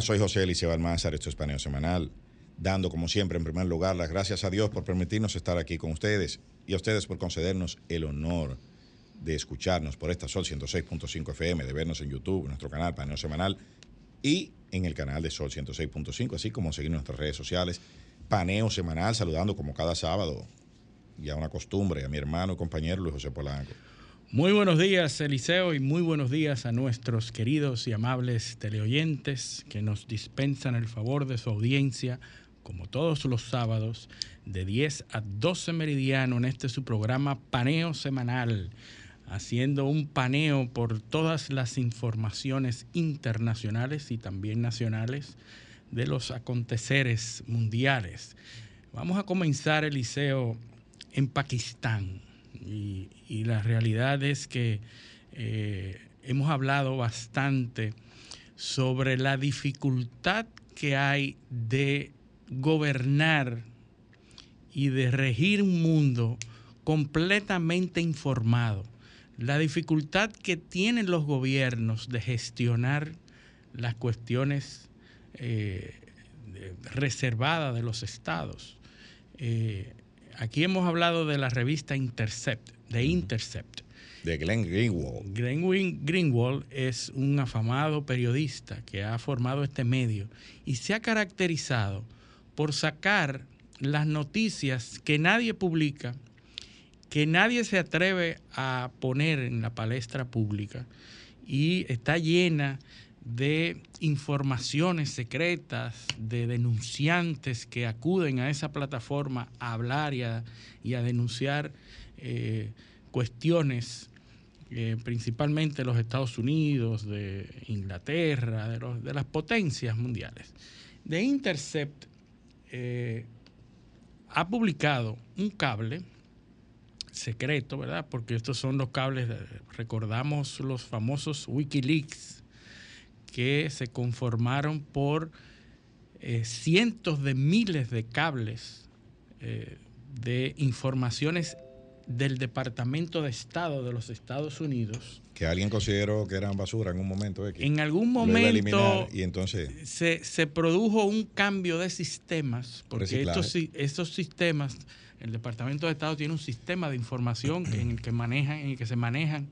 soy José Eliseo Almázar, esto es Paneo Semanal, dando como siempre en primer lugar las gracias a Dios por permitirnos estar aquí con ustedes y a ustedes por concedernos el honor de escucharnos por esta Sol 106.5 FM, de vernos en YouTube, en nuestro canal Paneo Semanal y en el canal de Sol 106.5, así como seguir nuestras redes sociales. Paneo Semanal, saludando como cada sábado, ya una costumbre, a mi hermano y compañero Luis José Polanco. Muy buenos días, Eliseo, y muy buenos días a nuestros queridos y amables teleoyentes que nos dispensan el favor de su audiencia, como todos los sábados, de 10 a 12 meridiano en este su programa Paneo Semanal, haciendo un paneo por todas las informaciones internacionales y también nacionales de los aconteceres mundiales. Vamos a comenzar, Eliseo, en Pakistán y, la realidad es que eh, hemos hablado bastante sobre la dificultad que hay de gobernar y de regir un mundo completamente informado. La dificultad que tienen los gobiernos de gestionar las cuestiones eh, reservadas de los estados. Eh, Aquí hemos hablado de la revista Intercept, de Intercept. De Glenn Greenwald. Glenn Greenwald es un afamado periodista que ha formado este medio y se ha caracterizado por sacar las noticias que nadie publica, que nadie se atreve a poner en la palestra pública y está llena de informaciones secretas, de denunciantes que acuden a esa plataforma a hablar y a, denunciar eh, cuestiones, eh, principalmente de los Estados Unidos, de Inglaterra, de, las potencias mundiales. De Intercept eh, ha publicado un cable secreto, ¿verdad? Porque estos son los cables, recordamos los famosos Wikileaks que se conformaron por eh, cientos de miles de cables eh, de informaciones del Departamento de Estado de los Estados Unidos. Que alguien consideró que eran basura en un momento. En algún momento y entonces... se, produjo un cambio de sistemas, porque estos, estos sistemas, el Departamento de Estado tiene un sistema de información en el que manejan, en el que se manejan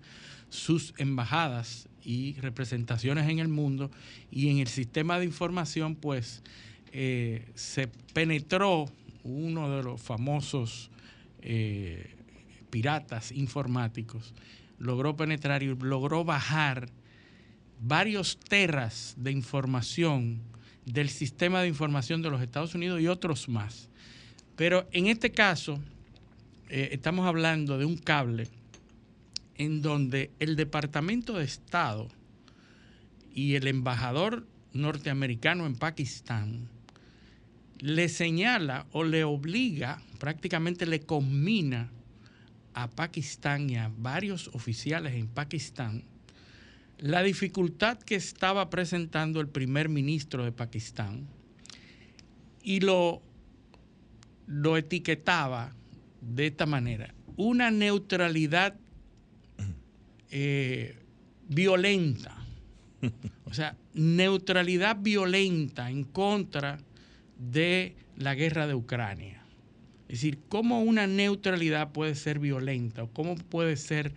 sus embajadas y representaciones en el mundo y en el sistema de información pues eh, se penetró uno de los famosos eh, piratas informáticos, logró penetrar y logró bajar varios terras de información del sistema de información de los Estados Unidos y otros más. Pero en este caso eh, estamos hablando de un cable en donde el Departamento de Estado y el embajador norteamericano en Pakistán le señala o le obliga, prácticamente le combina a Pakistán y a varios oficiales en Pakistán la dificultad que estaba presentando el primer ministro de Pakistán y lo, lo etiquetaba de esta manera, una neutralidad eh, violenta. O sea, neutralidad violenta en contra de la guerra de Ucrania. Es decir, cómo una neutralidad puede ser violenta o cómo puede ser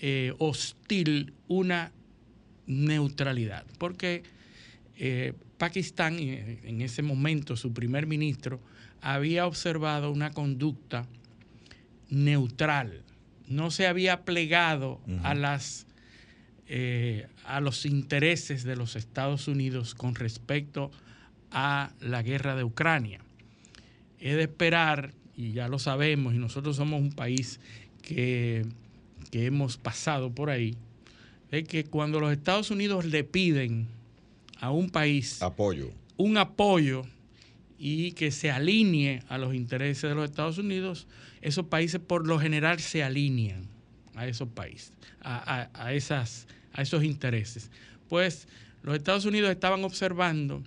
eh, hostil una neutralidad. Porque eh, Pakistán, en ese momento su primer ministro, había observado una conducta neutral no se había plegado a las eh, a los intereses de los Estados Unidos con respecto a la guerra de Ucrania. Es de esperar, y ya lo sabemos, y nosotros somos un país que, que hemos pasado por ahí, es que cuando los Estados Unidos le piden a un país apoyo. un apoyo y que se alinee a los intereses de los Estados Unidos, esos países por lo general se alinean a esos países, a, esas, a esos intereses. Pues los Estados Unidos estaban observando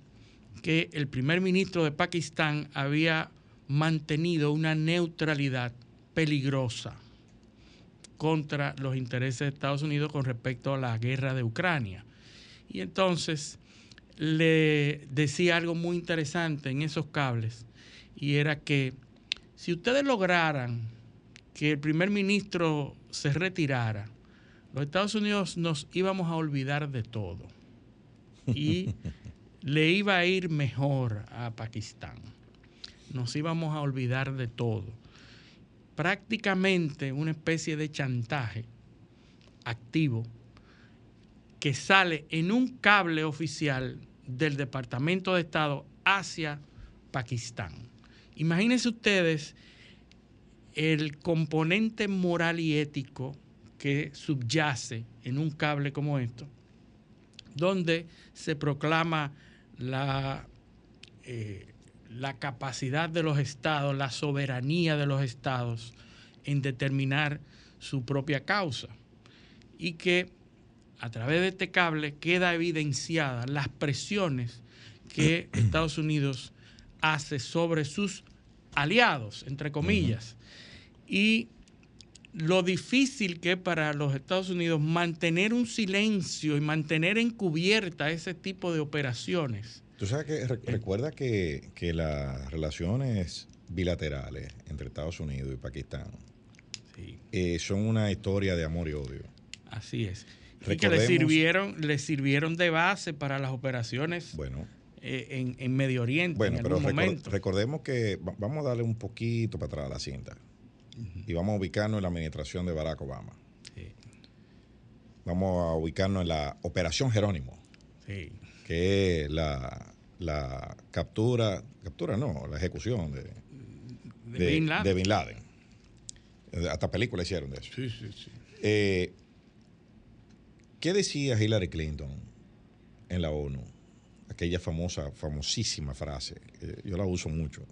que el primer ministro de Pakistán había mantenido una neutralidad peligrosa contra los intereses de Estados Unidos con respecto a la guerra de Ucrania. Y entonces le decía algo muy interesante en esos cables y era que si ustedes lograran que el primer ministro se retirara, los Estados Unidos nos íbamos a olvidar de todo y le iba a ir mejor a Pakistán. Nos íbamos a olvidar de todo. Prácticamente una especie de chantaje activo que sale en un cable oficial del Departamento de Estado hacia Pakistán. Imagínense ustedes el componente moral y ético que subyace en un cable como esto, donde se proclama la, eh, la capacidad de los estados, la soberanía de los estados en determinar su propia causa. Y que a través de este cable queda evidenciada las presiones que Estados Unidos hace sobre sus aliados, entre comillas, y lo difícil que es para los Estados Unidos mantener un silencio y mantener encubierta ese tipo de operaciones. Tú sabes que recuerda que, las relaciones bilaterales entre Estados Unidos y Pakistán eh, son una historia de amor y odio. Así es. Y que le sirvieron, le sirvieron de base para las operaciones bueno, eh, en, Medio Oriente bueno, en algún pero momento. recordemos que vamos a darle un poquito para atrás a la cinta y vamos a ubicarnos en la administración de Barack Obama. Vamos a ubicarnos en la Operación Jerónimo, que es la, captura, captura no, la ejecución de, de, Bin Laden. Hasta película hicieron de eso. Sí, sí, sí. Eh, ¿Qué decía Hillary Clinton en la ONU? Aquella famosa, famosísima frase, yo la uso mucho.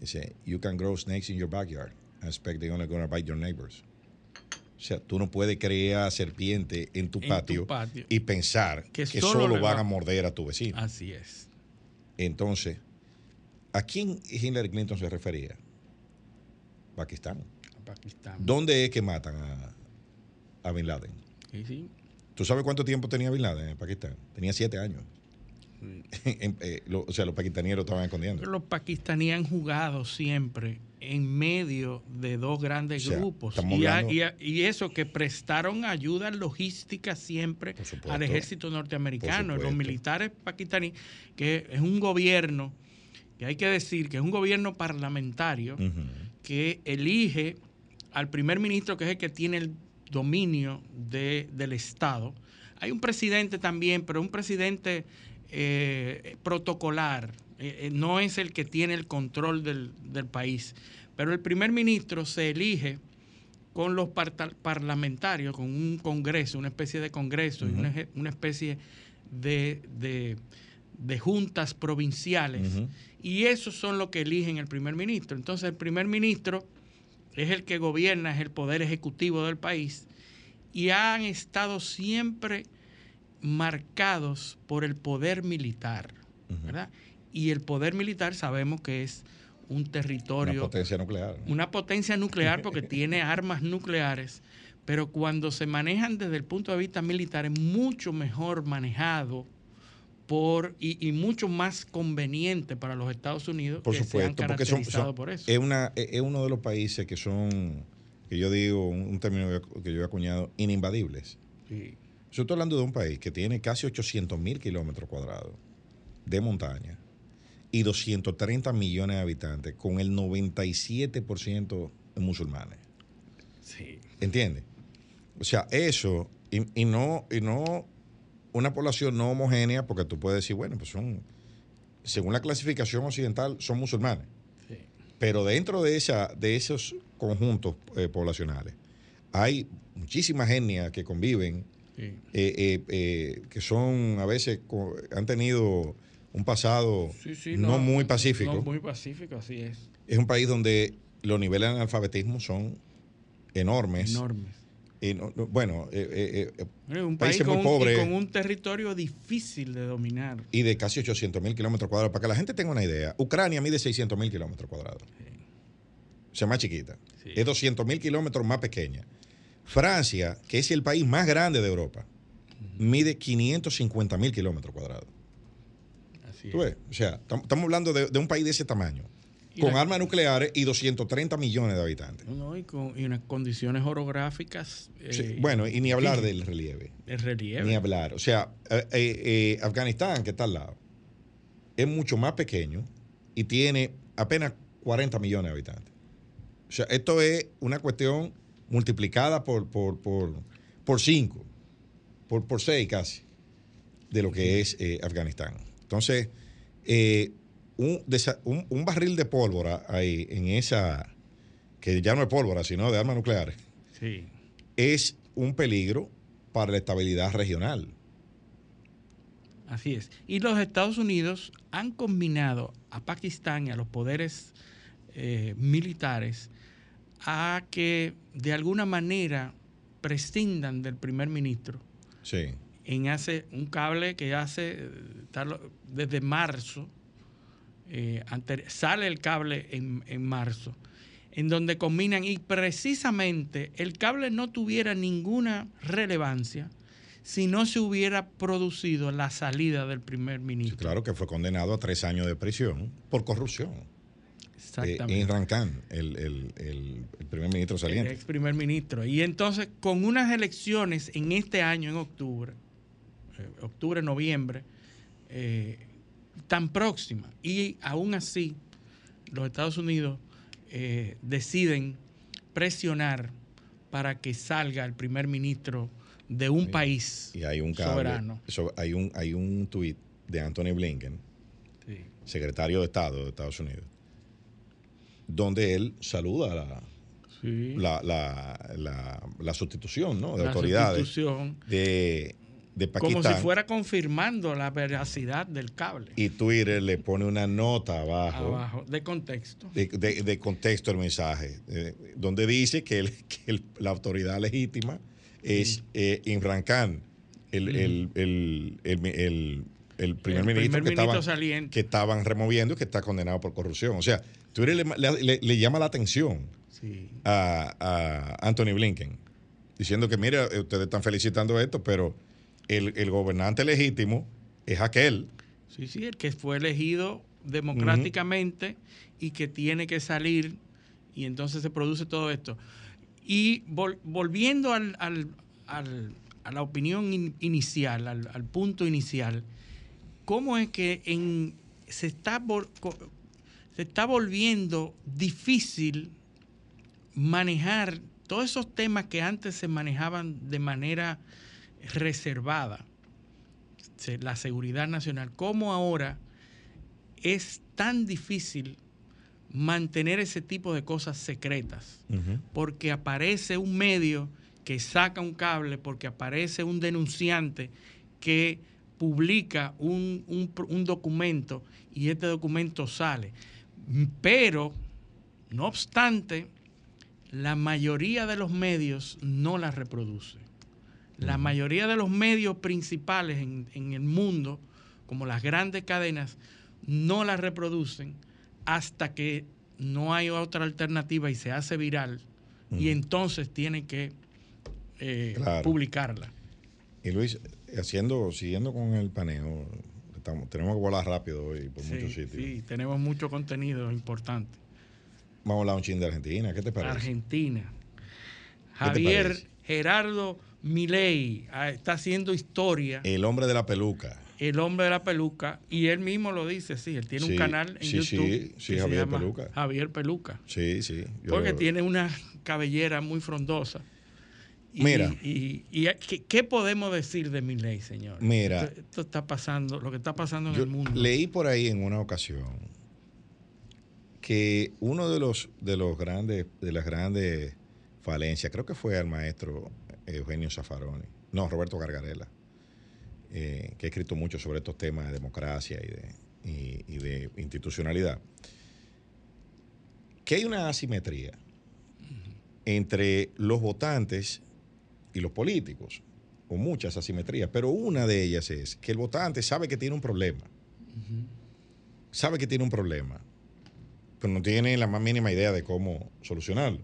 Dice, you can grow snakes in your backyard and expect they're only going to bite your neighbors. O sea, tú no puedes crear serpiente en tu, patio, y pensar que, solo, van a morder a tu vecino. Así es. Entonces, ¿a quién Hillary Clinton se refería? Pakistán. Pakistán. ¿Dónde es que matan a, a Bin Laden? Sí, sí. ¿Tú sabes cuánto tiempo tenía Bin Laden en Pakistán? Tenía siete años. Eh, o sea, los pakistaníes lo estaban escondiendo. Los pakistaníes han jugado siempre en medio de dos grandes grupos. Y, eso que prestaron ayuda logística siempre al ejército norteamericano, los militares pakistaníes, que es un gobierno, que hay que decir que es un gobierno parlamentario que elige al primer ministro, que es el que tiene el dominio del Estado. Hay un presidente también, pero un presidente eh, protocolar, eh, eh, no es el que tiene el control del, país. Pero el primer ministro se elige con los parlamentarios, con un congreso, una especie de congreso y una, especie de, juntas provinciales. Y esos son los que eligen el primer ministro. Entonces el primer ministro es el que gobierna, es el poder ejecutivo del país, y han estado siempre marcados por el poder militar, ¿verdad? Y el poder militar sabemos que es un territorio... Una potencia nuclear. Una potencia nuclear porque tiene armas nucleares, pero cuando se manejan desde el punto de vista militar es mucho mejor manejado por, y, mucho más conveniente para los Estados Unidos por supuesto, porque son, por eso. Es, una, es uno de los países que son, que yo digo, un, término que yo he acuñado, ininvadibles. Yo estoy hablando de un país que tiene casi 800 mil kilómetros cuadrados de montaña y 230 millones de habitantes, con el 97% de musulmanes. Sí. ¿Entiendes? O sea, eso, y, no, y no una población no homogénea, porque tú puedes decir, bueno, pues son, según la clasificación occidental, son musulmanes. Pero dentro de, esa, de esos conjuntos eh, poblacionales hay muchísimas etnias que conviven, eh, eh, que son a veces, han tenido un pasado no, muy pacífico. No muy pacífico, así es. Es un país donde los niveles de analfabetismo son enormes. Enormes bueno, eh, eh, eh, un país muy pobre. con un territorio difícil de dominar. Y de casi 800 mil kilómetros cuadrados. Para que la gente tenga una idea, Ucrania mide 600 mil kilómetros cuadrados. O sea, más chiquita. Es 200 mil kilómetros más pequeña. Francia, que es el país más grande de Europa, mide 550 mil kilómetros cuadrados. O sea, estamos hablando de, un país de ese tamaño con armas nucleares y 230 millones de habitantes. No, y con unas condiciones orográficas. Eh, bueno, y ni hablar del relieve. El relieve. Ni hablar. O sea, eh, eh, Afganistán, que está al lado, es mucho más pequeño y tiene apenas 40 millones de habitantes. O sea, esto es una cuestión multiplicada por, por, por, por cinco, por, por seis casi, de lo que es Afganistán. Entonces, un, un, barril de pólvora ahí, en esa, que ya no es pólvora, sino de armas nucleares, es un peligro para la estabilidad regional. Así es. Y los Estados Unidos han combinado a Pakistán y a los poderes eh, militares a que de alguna manera prescindan del primer ministro. Sí. En hace un cable que hace eh, desde marzo eh, sale el cable en, en, marzo, en donde combinan y precisamente el cable no tuviera ninguna relevancia si no se hubiera producido la salida del primer ministro. claro que fue condenado a tres años de prisión por corrupción. Exactamente. Eh, Rancan, el, el, primer ministro saliente. El ex primer ministro. Y entonces, con unas elecciones en este año, en octubre, eh, octubre, noviembre, eh, tan próxima. Y aún así, los Estados Unidos eh, deciden presionar para que salga el primer ministro de un país y hay un soberano. hay un hay un tuit de Anthony Blinken, secretario de Estado de Estados Unidos, donde él saluda la, la, la, sustitución ¿no? de autoridades de como si fuera confirmando la veracidad del cable. Y Twitter le pone una nota abajo. Abajo, de contexto. De, contexto el mensaje, eh, donde dice que, la autoridad legítima es eh, Imran Khan, el, primer ministro, que, estaban, removiendo y que está condenado por corrupción. O sea, Twitter le, llama la atención a, a Anthony Blinken, diciendo que, mira, ustedes están felicitando esto, pero el, gobernante legítimo es aquel. Sí, sí, el que fue elegido democráticamente y que tiene que salir y entonces se produce todo esto. Y volviendo al, a la opinión inicial, al, punto inicial, ¿cómo es que en, se, está, se está volviendo difícil manejar todos esos temas que antes se manejaban de manera reservada, la seguridad nacional, ¿cómo ahora es tan difícil mantener ese tipo de cosas secretas? Porque aparece un medio que saca un cable, porque aparece un denunciante que publica un, un documento y este documento sale. Pero, no obstante, la mayoría de los medios no la reproduce. La mayoría de los medios principales en, el mundo, como las grandes cadenas, no las reproducen hasta que no hay otra alternativa y se hace viral y entonces tienen que eh, publicarla. Y Luis, haciendo, siguiendo con el paneo, estamos, tenemos que volar rápido hoy por muchos sitios. Sí, tenemos mucho contenido importante. Vamos a hablar un ching de Argentina, ¿qué te parece? Argentina. Javier Gerardo Milei ah, está haciendo historia. El hombre de la peluca. El hombre de la peluca. Y él mismo lo dice, sí, él tiene un canal en YouTube. Sí, sí, Javier Peluca. Javier Peluca. Sí, sí. Porque tiene una cabellera muy frondosa. Mira. Y, ¿qué, podemos decir de Milei, señor? Mira. Esto, está pasando, lo que está pasando en el mundo. Leí por ahí en una ocasión que uno de los de los grandes de las grandes falencias, creo que fue al maestro Eugenio Zaffaroni, no, Roberto Gargarela, eh, que ha escrito mucho sobre estos temas de democracia y de, institucionalidad, que hay una asimetría entre los votantes y los políticos, o muchas asimetrías, pero una de ellas es que el votante sabe que tiene un problema, sabe que tiene un problema, pero no tiene la más mínima idea de cómo solucionarlo.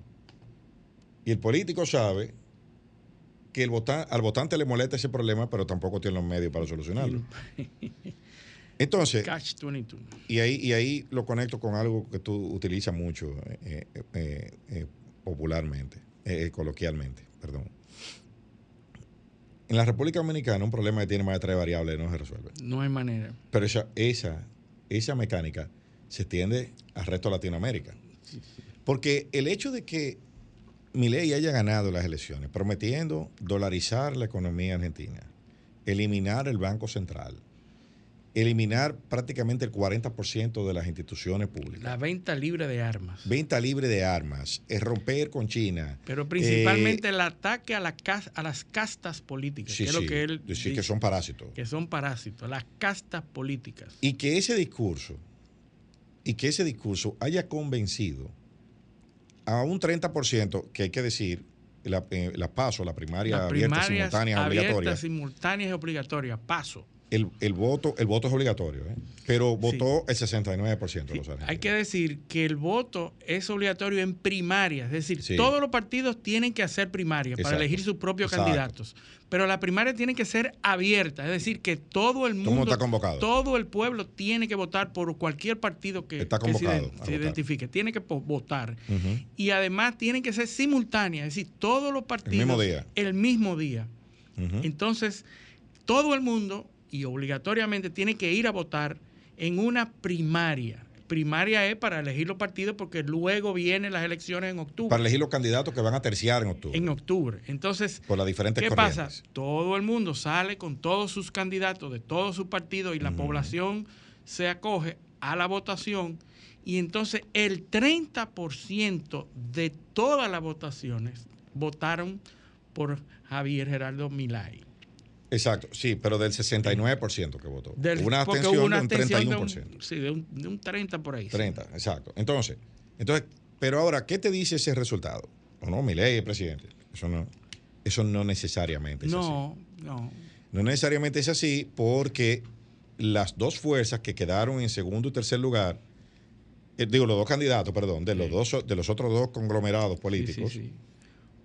Y el político sabe el al votante le molesta ese problema, pero tampoco tiene los medios para solucionarlo. Entonces, Y, ahí, y ahí lo conecto con algo que tú utilizas mucho eh, eh, eh, popularmente, coloquialmente, perdón. En la República Dominicana un problema que tiene más de tres variables no se resuelve. No hay manera. Pero esa, esa, esa mecánica se extiende al resto de Latinoamérica. Porque el hecho de que Milei haya ganado las elecciones prometiendo dolarizar la economía argentina, eliminar el Banco Central, eliminar prácticamente el 40% de las instituciones públicas. La venta libre de armas. Venta libre de armas, es romper con China. Pero principalmente eh, el ataque a, la, a las castas políticas, que es lo que él dice, que son parásitos. Que son parásitos, las castas políticas. Y que ese discurso, y que ese discurso haya convencido a un 30%, que hay que decir, la, eh, la PASO, la primaria abierta, simultánea, obligatoria. simultánea y obligatoria, PASO el, voto, el voto es obligatorio, ¿eh? pero votó el 69% de los Hay que decir que el voto es obligatorio en primaria, es decir, todos los partidos tienen que hacer primaria para elegir sus propios candidatos, pero la primaria tiene que ser abierta, es decir, que todo el mundo, está convocado. todo el pueblo tiene que votar por cualquier partido que, se, identifique, tiene que votar. Y además tiene que ser simultánea, es decir, todos los partidos el mismo día. El mismo día. Entonces, todo el mundo y obligatoriamente tiene que ir a votar en una primaria. Primaria es para elegir los partidos porque luego vienen las elecciones en octubre. Para elegir los candidatos que van a terciar en octubre. En octubre. Entonces, por las diferentes ¿qué pasa? Todo el mundo sale con todos sus candidatos de todos sus partidos y la población se acoge a la votación y entonces el 30% de todas las votaciones votaron por Javier Gerardo Milay. Exacto, sí, pero del 69% que votó. una abstención de un 31%. sí, de un, 30 por ahí. 30, exacto. Entonces, entonces, pero ahora, ¿qué te dice ese resultado? O no, mi ley, presidente. Eso no, eso no necesariamente es así. No, no. No necesariamente es así porque las dos fuerzas que quedaron en segundo y tercer lugar, eh, digo, los dos candidatos, perdón, de los dos de los otros dos conglomerados políticos. Sí,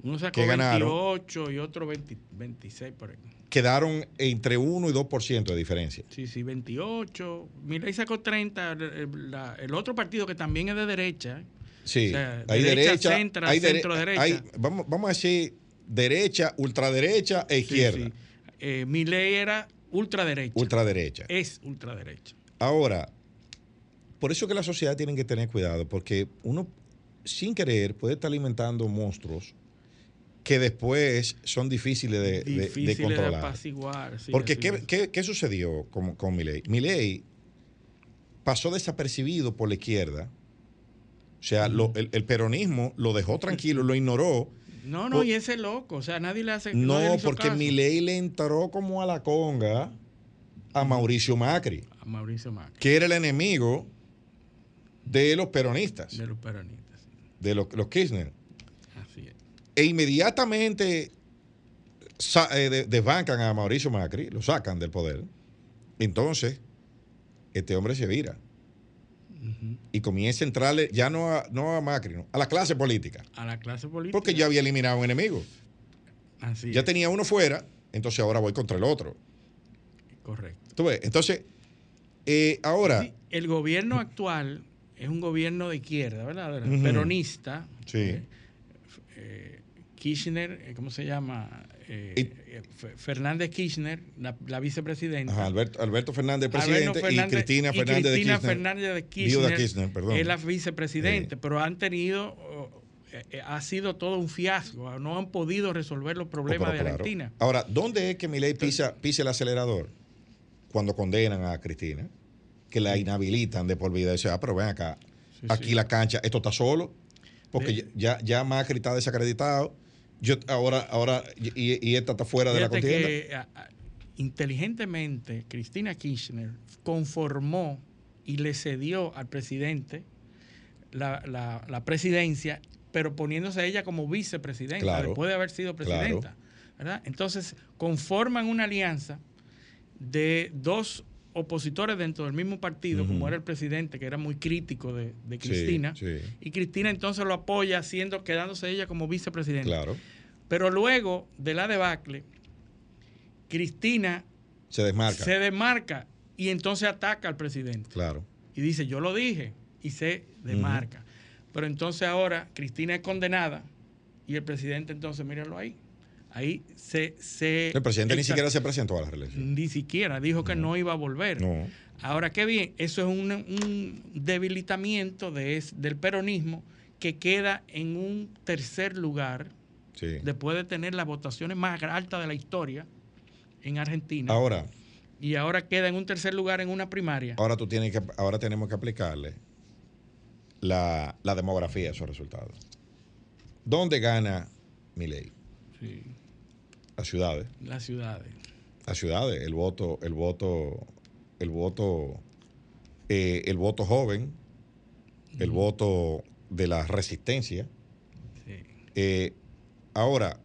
Uno sacó 28 y otro 26 por ahí quedaron entre 1 y 2% de diferencia. Sí, sí, 28. Milei sacó 30. El, otro partido que también es de derecha. Sí, hay derecha, hay centro derecha. vamos, vamos a decir derecha, ultraderecha e izquierda. Sí, eh, Milei era ultraderecha. Ultraderecha. Es ultraderecha. Ahora, por eso que la sociedad tiene que tener cuidado, porque uno sin querer puede estar alimentando monstruos que después son difíciles de, de, controlar. Porque ¿qué, qué, sucedió con, con Milei? Milei pasó desapercibido por la izquierda. O sea, el, peronismo lo dejó tranquilo, lo ignoró. No, no, y ese loco, o sea, nadie le hace. No, porque Milei le entró como a la conga a Mauricio Macri. A Mauricio Macri. Que era el enemigo de los peronistas. De los peronistas. De los, los Kirchner e inmediatamente eh, desbancan a Mauricio Macri, lo sacan del poder. Entonces, este hombre se vira. Y comienza a entrarle ya no a, no a Macri, a la clase política. A la clase política. Porque ya había eliminado un enemigo. Así ya tenía uno fuera, entonces ahora voy contra el otro. Correcto. Entonces, eh, ahora. el gobierno actual es un gobierno de izquierda, ¿verdad? Peronista. Sí. Eh, Kirchner, eh, ¿cómo se llama? Eh, eh, Fernández Kirchner, la, vicepresidenta. Alberto, Fernández, presidente, y Cristina Fernández de Kirchner. Fernández de Kirchner, es la vicepresidente, pero han tenido, ha sido todo un fiasco, no han podido resolver los problemas oh, de Argentina. Ahora, ¿dónde es que Milei pisa, pisa el acelerador? Cuando condenan a Cristina, que la inhabilitan de por vida. Dice, ah, pero ven acá, aquí la cancha, esto está solo, porque ya, ya Macri está desacreditado yo ahora, ahora y, esta está fuera de la contienda. Que, inteligentemente, Cristina Kirchner conformó y le cedió al presidente la, presidencia, pero poniéndose ella como vicepresidenta, después de haber sido presidenta. Entonces, conforman una alianza de dos opositores dentro del mismo partido, como era el presidente, que era muy crítico de, Cristina, y Cristina entonces lo apoya, siendo, quedándose ella como vicepresidenta. Claro. Pero luego de la debacle, Cristina se desmarca. Se desmarca y entonces ataca al presidente. Claro. Y dice, yo lo dije y se demarca. Pero entonces ahora Cristina es condenada y el presidente entonces, mírenlo ahí. Ahí se... se el presidente ni siquiera se presentó a la reelección. Ni siquiera, dijo que no, iba a volver. No. Ahora, qué bien, eso es un, debilitamiento de, del peronismo que queda en un tercer lugar después de tener las votaciones más altas de la historia en Argentina. Ahora. Y ahora queda en un tercer lugar en una primaria. Ahora tú tienes que, ahora tenemos que aplicarle la, demografía a esos resultados. ¿Dónde gana mi ley? Sí. Las ciudades. Las ciudades. Las ciudades, el voto, el voto, el voto, eh, el voto joven, el voto de la resistencia. Sí. Eh, ahora,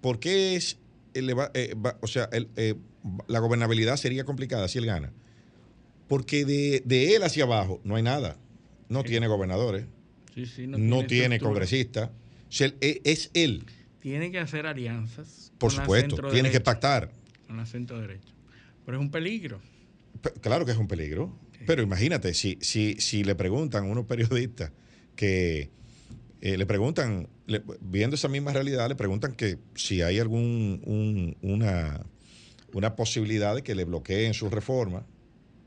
¿por qué es eh, o sea, eh, la gobernabilidad sería complicada si él gana. Porque de, él hacia abajo no hay nada. No tiene gobernadores. no, tiene, congresistas. E, es él. Tiene que hacer alianzas. Por supuesto, tiene que pactar. Con la centro derecho. Pero es un peligro. claro que es un peligro. Pero imagínate, si, si, si le preguntan a unos periodistas que eh, le preguntan, viendo esa misma realidad, le preguntan que si hay algún una, una posibilidad de que le bloqueen su reforma.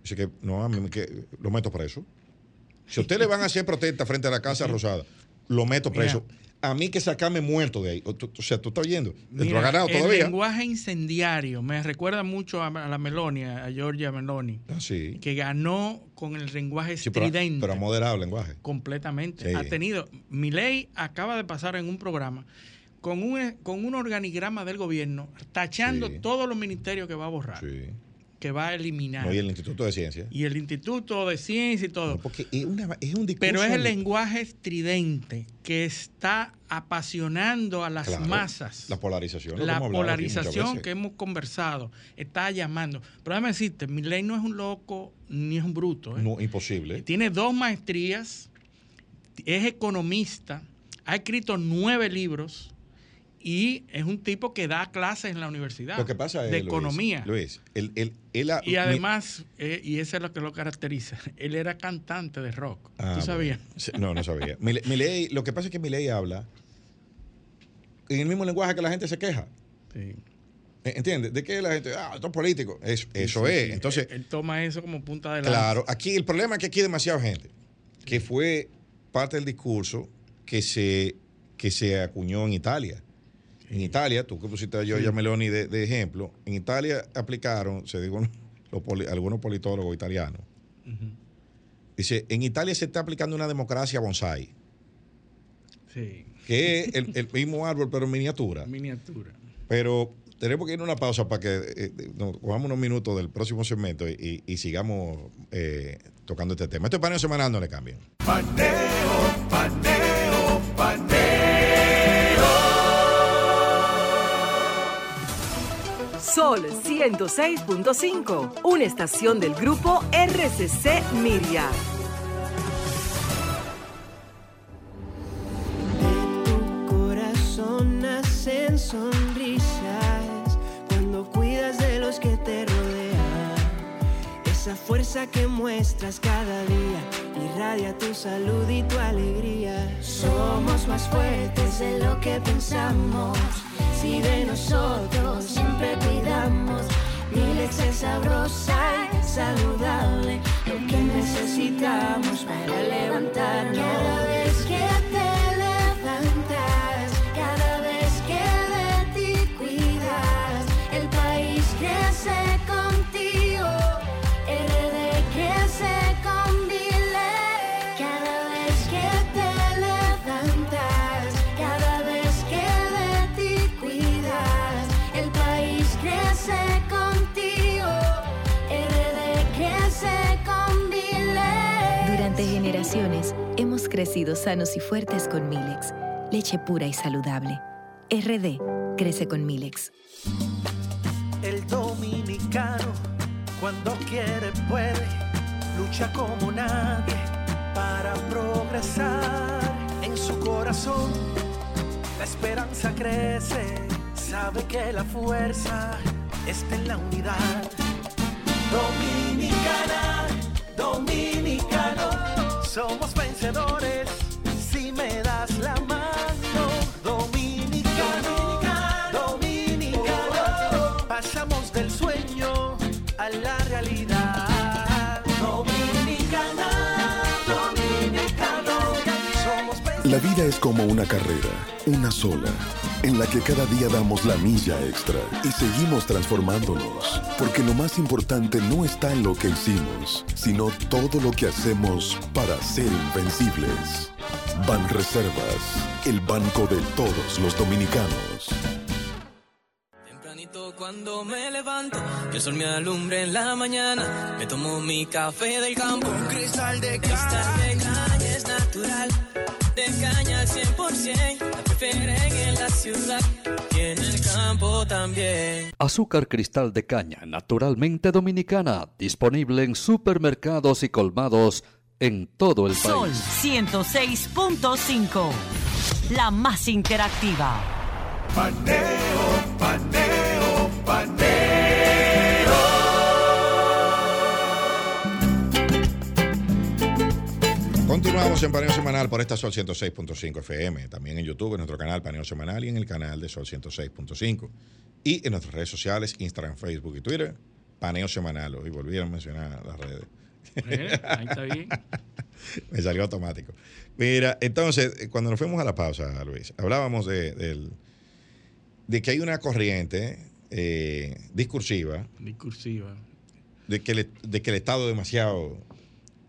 Dice que no, a mí que lo meto preso. Si a usted le van a hacer protesta frente a la Casa Rosada, lo meto preso a mí que sacarme muerto de ahí. O, sea, tú estás oyendo. Mira, ha ganado todavía. El lenguaje incendiario me recuerda mucho a, la Melonia, a Georgia Meloni. Ah, sí. Que ganó con el lenguaje estridente. pero, ha moderado el lenguaje. Completamente. Ha tenido. Mi ley acaba de pasar en un programa con un, con un organigrama del gobierno tachando todos los ministerios que va a borrar. Sí que va a eliminar. y el Instituto de Ciencia. Y el Instituto de Ciencia y todo. porque es, un discurso Pero es el lenguaje estridente que está apasionando a las masas. La polarización. La polarización que hemos conversado está llamando. Pero déjame decirte, mi ley no es un loco ni es un bruto. ¿eh? No, imposible. Tiene dos maestrías, es economista, ha escrito nueve libros y es un tipo que da clases en la universidad. Lo que pasa de economía. Luis, él, y además, eh, y eso es lo que lo caracteriza, él era cantante de rock. Ah, ¿Tú sabías? No, no sabía. lo que pasa es que mi ley habla en el mismo lenguaje que la gente se queja. Sí. E, ¿Entiendes? ¿De qué la gente? Ah, esto es político. Eso, eso es. Entonces, él, toma eso como punta de lanza. Claro, aquí el problema es que aquí hay demasiada gente, que fue parte del discurso que se, que se acuñó en Italia. En Italia, tú que pusiste a Giorgia Meloni de, ejemplo, en Italia aplicaron, se digo, algunos politólogos italianos. Dice, en Italia se está aplicando una democracia bonsai. Sí. Que es el, mismo árbol, pero en miniatura. Miniatura. Pero tenemos que ir a una pausa para que eh, nos cojamos unos minutos del próximo segmento y, sigamos eh, tocando este tema. Este paneo semanal no le cambien. Paneo, paneo, paneo. Sol 106.5, una estación del grupo RCC Miria. De tu corazón nacen sonrisas cuando cuidas de los que te rodean. Esa fuerza que muestras cada día irradia tu salud y tu alegría. Somos más fuertes de lo que pensamos y de nosotros siempre cuidamos. Mi leche sabrosa y saludable, lo que necesitamos para levantarnos. Cada vez que crecido sanos y fuertes con Milex, leche pura y saludable. RD crece con Milex. El dominicano, cuando quiere, puede, lucha como nadie para progresar. En su corazón, la esperanza crece, sabe que la fuerza está en la unidad Dominicana, dominicano, somos vencedores si me das la mano. Vida es como una carrera, una sola, en la que cada día damos la milla extra y seguimos transformándonos, porque lo más importante no está en lo que hicimos, sino todo lo que hacemos para ser invencibles. Ban Reservas, el banco de todos los dominicanos. Tempranito cuando me levanto, el sol me alumbre en la mañana. Me tomo mi café del campo. Un cristal de cristal de caña es natural. Caña al 100%. La prefieren en la ciudad y en el campo también. Azúcar cristal de caña, naturalmente dominicana, disponible en supermercados y colmados en todo el Sol país. 106.5. La más interactiva. Paneo, paneo, paneo. Continuamos en Paneo Semanal por esta Sol 106.5 FM, también en YouTube, en nuestro canal Paneo Semanal y en el canal de Sol 106.5. Y en nuestras redes sociales, Instagram, Facebook y Twitter, Paneo Semanal. Hoy volví a mencionar las redes. Eh, Ahí está bien. Me salió automático. Mira, entonces, eh, cuando nos fuimos a la pausa, Luis, hablábamos de, del- de que hay una corriente eh, discursiva Discursiva. de que, le- de que el Estado es demasiado,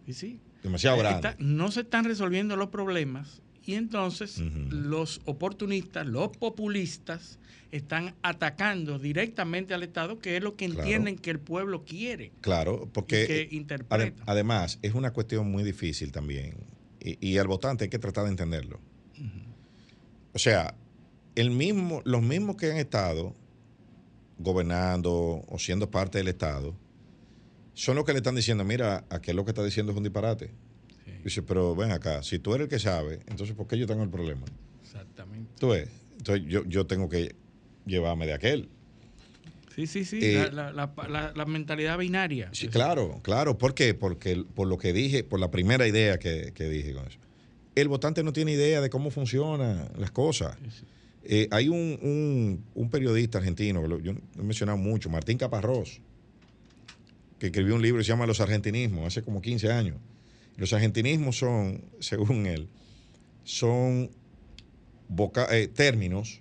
Sí, sí. Demasiado grande. Está- no se están resolviendo los problemas y entonces los oportunistas, los populistas, están atacando directamente al Estado, que es lo que Claro. entienden que el pueblo quiere. Claro, porque y que interpreta. ade- además es una cuestión muy difícil también. Y, y al votante hay que tratar de entenderlo. O sea, el mismo, los mismos que han estado gobernando o siendo parte del Estado son los que le están diciendo, mira, aquel lo que está diciendo es un disparate. Dice, pero ven acá, si tú eres el que sabe, entonces ¿por qué yo tengo el problema? Exactamente. Tú ves, entonces yo, yo tengo que llevarme de aquel. Sí, sí, sí. Eh, la, la- la- la- mentalidad binaria. Sí, claro, claro. ¿Por qué? Porque por lo que dije, por la primera idea que, que dije con eso. El votante no tiene idea de cómo funcionan las cosas. Eh, hay un, un- un periodista argentino, que lo- yo lo he mencionado mucho, Martín Caparrós, que escribió un libro que se llama Los argentinismos, hace como 15 años. Los argentinismos son, según él, son eh, términos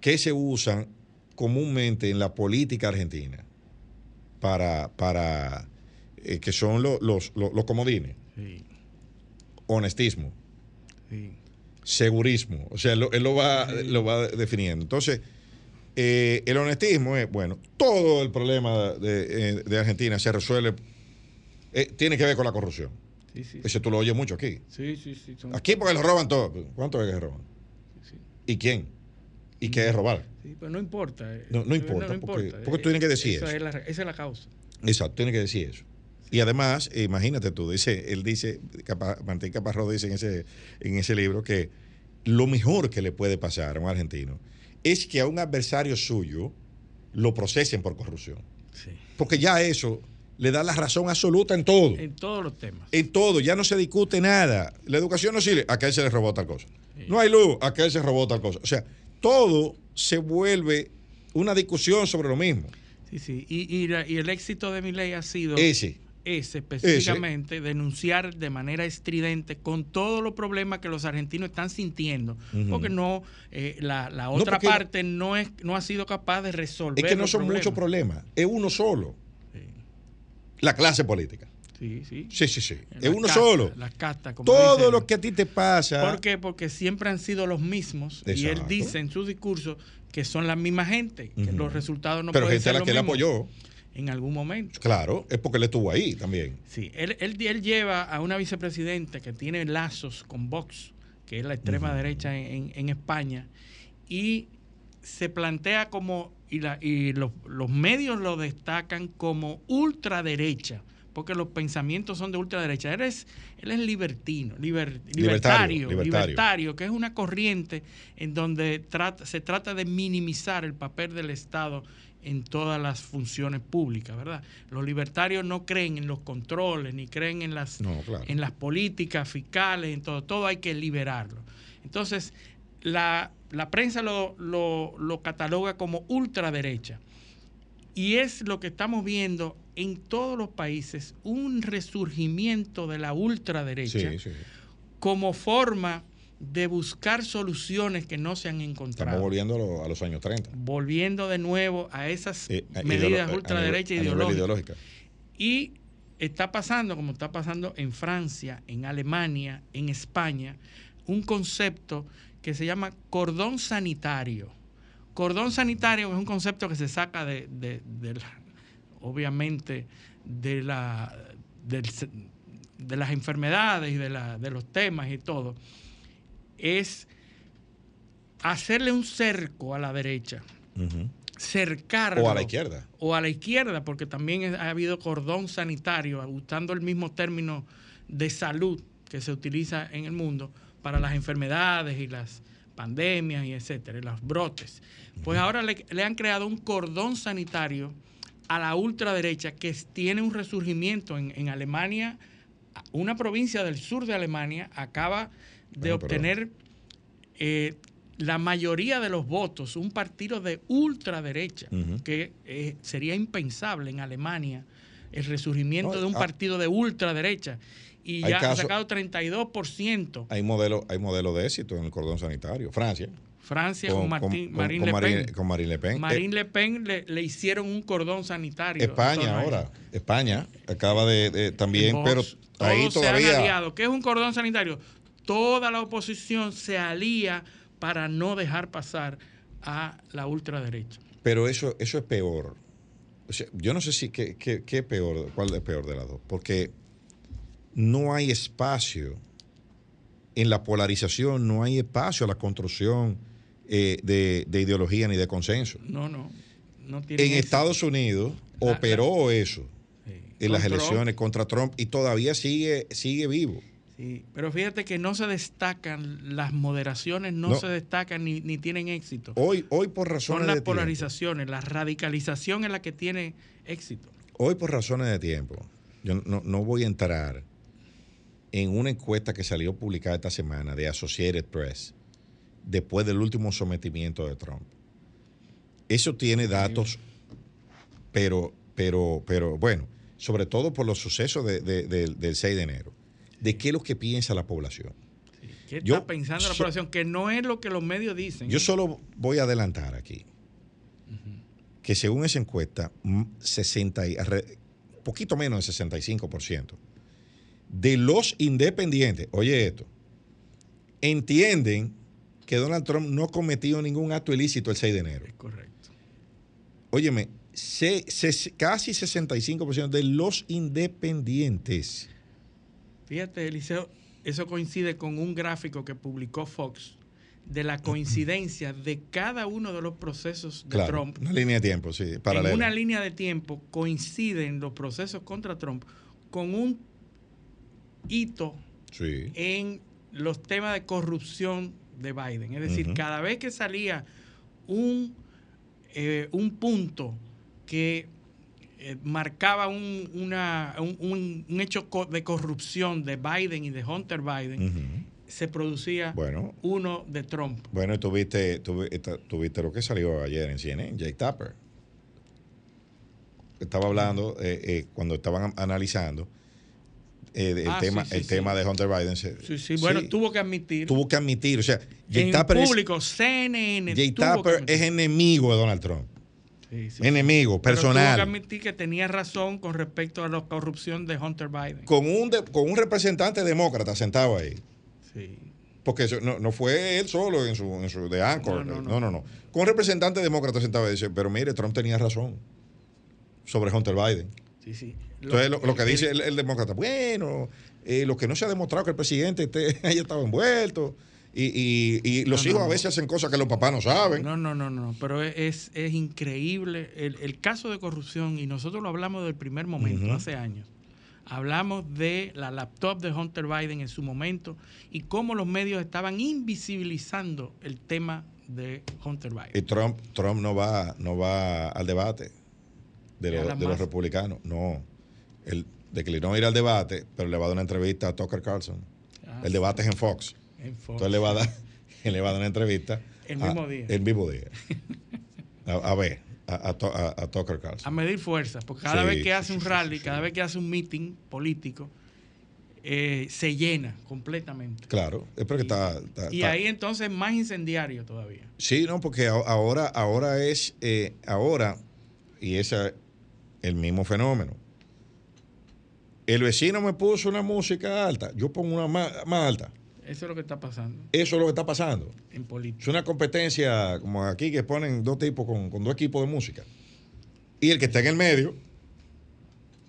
que se usan comúnmente en la política argentina para, para eh, que son lo- los, los, los comodines. Sí, Honestismo, sí. segurismo. O sea, él lo, él lo va, lo va definiendo. Entonces, eh, el honestismo es, bueno, todo el problema de, eh, de Argentina se resuelve, eh, tiene que ver con la corrupción. Sí, sí, Eso tú lo oyes mucho aquí. sí, sí, sí, son- Aquí porque lo roban todo. ¿Cuánto es que se roban? sí. ¿Y quién? ¿Y qué es robar? Sí, pero no importa. eh. No- no importa, porque- porque tú tienes que decir Esa eso. es la- esa es la causa. Exacto, tiene que decir eso. Y además, imagínate tú, dice, él dice, Martín Caparrós dice en ese, en ese libro que lo mejor que le puede pasar a un argentino es que a un adversario suyo lo procesen por corrupción. Sí. Porque ya eso le da la razón absoluta en todo. En todos los temas. En todo, ya no se discute nada. La educación no sirve, a aquel se le robó tal cosa. No hay luz, a aquel se robó tal cosa. O sea, todo se vuelve una discusión sobre lo mismo. Sí, sí. Y, y y el éxito de mi ley ha sido Ese. Ese específicamente, denunciar de manera estridente con todos los problemas que los argentinos están sintiendo, porque no eh, la, la otra porque- parte no es no ha sido capaz de resolver. Es que no son muchos problemas, es uno solo. La clase política. Sí, sí. Sí, sí, sí. En Es uno castas, solo. Las castas, como Todo dicen. lo que a ti te pasa. ¿Por qué? Porque siempre han sido los mismos y él dice en su discurso que son la misma gente, que los resultados no Pero pueden gente a ser la los que él mismos apoyó. En algún momento. Claro, es porque él estuvo ahí también. Sí, él, él, él lleva a una vicepresidenta que tiene lazos con Vox, que es la extrema derecha en, en España, y se plantea como, y, la, y los, los medios lo destacan como ultraderecha, porque los pensamientos son de ultraderecha. Él es, él es libertino, libertario, libertario, que es una corriente en donde se trata de minimizar el papel del Estado en todas las funciones públicas, ¿verdad? Los libertarios no creen en los controles, ni creen en las, en las políticas fiscales, en todo. Todo hay que liberarlo. Entonces, la, prensa lo, lo cataloga como ultraderecha. Y es lo que estamos viendo en todos los países, un resurgimiento de la ultraderecha como forma de buscar soluciones que no se han encontrado. Estamos volviendo a los años 30. Volviendo de nuevo a esas eh, medidas ultraderecha ideológicas. Y está pasando, como está pasando en Francia, en Alemania, en España, un concepto que se llama cordón sanitario Cordón sanitario es un concepto que se saca de, obviamente, de, la, de, las enfermedades y de, de los temas y todo. Es hacerle un cerco a la derecha. Cercarlo. O a la izquierda. O a la izquierda, porque también ha habido cordón sanitario, usando el mismo término de salud que se utiliza en el mundo para las enfermedades y las pandemias y etcétera, los brotes. Pues ahora le, han creado un cordón sanitario a la ultraderecha que tiene un resurgimiento en, Alemania. Una provincia del sur de Alemania acaba de obtener eh, la mayoría de los votos, un partido de ultraderecha, que eh, sería impensable en Alemania el resurgimiento de un ah. partido de ultraderecha y ya ha sacado 32%. Hay modelos hay modelo de éxito en el cordón sanitario. Francia. Francia con, Martín, Marine, Le Pen. con Marine Le Pen. Marine Le Pen le, hicieron un cordón sanitario. España ahora. España acaba de, también, pero ahí todavía. ¿Qué es un cordón sanitario? Toda la oposición se alía para no dejar pasar a la ultraderecha. Pero eso, eso es peor. yo no sé si qué, qué, qué peor, cuál es peor de las dos. Porque no hay espacio en la polarización, no hay espacio a la construcción eh, de, ideología ni de consenso. No, no. en Estados Unidos operó eso en las elecciones contra Trump y todavía sigue, sigue vivo. Sí, pero fíjate que no se destacan, las moderaciones no, se destacan ni, tienen éxito. Hoy, hoy por razones Son las polarizaciones, la radicalización es la que tiene éxito. Hoy por razones de tiempo, yo no, no voy a entrar en una encuesta que salió publicada esta semana de Associated Press, después del último sometimiento de Trump. Eso tiene datos, pero, pero, pero bueno, sobre todo por los sucesos del 6 de enero. ¿De qué es lo que piensa la población? ¿Qué está pensando la población? Que no es lo que los medios dicen. Yo solo voy a adelantar aquí que según esa encuesta, 60 poquito menos del 65% de los independientes, oye esto, entienden que Donald Trump no cometió ningún acto ilícito el 6 de enero. Es correcto. Óyeme, casi 65% de los independientes. Fíjate, Eliseo, eso coincide con un gráfico que publicó Fox de la coincidencia de cada uno de los procesos de Trump. Una línea de tiempo, sí, paralela. En una línea de tiempo coinciden los procesos contra Trump con un hito en los temas de corrupción de Biden. Es decir, cada vez que salía un, eh, un punto que eh, marcaba un, una, un, hecho de corrupción de Biden y de Hunter Biden, se producía uno de Trump. Bueno, tuviste, tuviste, lo que salió ayer en CNN, Jake Tapper. Estaba hablando, eh, cuando estaban analizando, eh, el, ah, tema, el tema de Hunter Biden. sí, sí, bueno, tuvo que admitir. Tuvo que admitir, o sea, Jake en Tapper público, es, CNN. Jake Tapper es enemigo de Donald Trump. Enemigo, personal. tuvo que admitir que tenía razón con respecto a la corrupción de Hunter Biden. Con un, con un representante demócrata sentado ahí. Sí. Porque no, no, fue él solo en su, en su de Anchor. No no, no Con un representante demócrata sentado ahí dice, pero mire, Trump tenía razón sobre Hunter Biden. Sí, sí. Entonces, lo, que dice el, demócrata, bueno, eh, lo que no se ha demostrado que el presidente haya estado envuelto. Y, los hijos a veces hacen cosas que los papás no saben. No, no, no, no, pero es, increíble el, caso de corrupción, y nosotros lo hablamos del primer momento, hace años. hablamos de la laptop de Hunter Biden en su momento y cómo los medios estaban invisibilizando el tema de Hunter Biden. Y Trump, Trump no va, no va al debate de, los republicanos. No. Él declinó ir al debate, pero le va a dar una entrevista a Tucker Carlson. Ah, el debate es en Fox. Entonces le va a dar, le va a dar una entrevista. El mismo día. El mismo día. a, ver, a, Tucker Carlson. A medir fuerzas, porque cada vez que hace un rally, cada vez que hace un meeting político, eh, se llena completamente. Claro, es porque está, Y ahí entonces más incendiario todavía. Sí, no, porque ahora, ahora es, eh, ahora, y ese es el mismo fenómeno. El vecino me puso una música alta, yo pongo una más, alta. Eso es lo que está pasando. Eso es lo que está pasando. En política. Es una competencia como aquí que ponen dos tipos con, dos equipos de música. Y el que está en el medio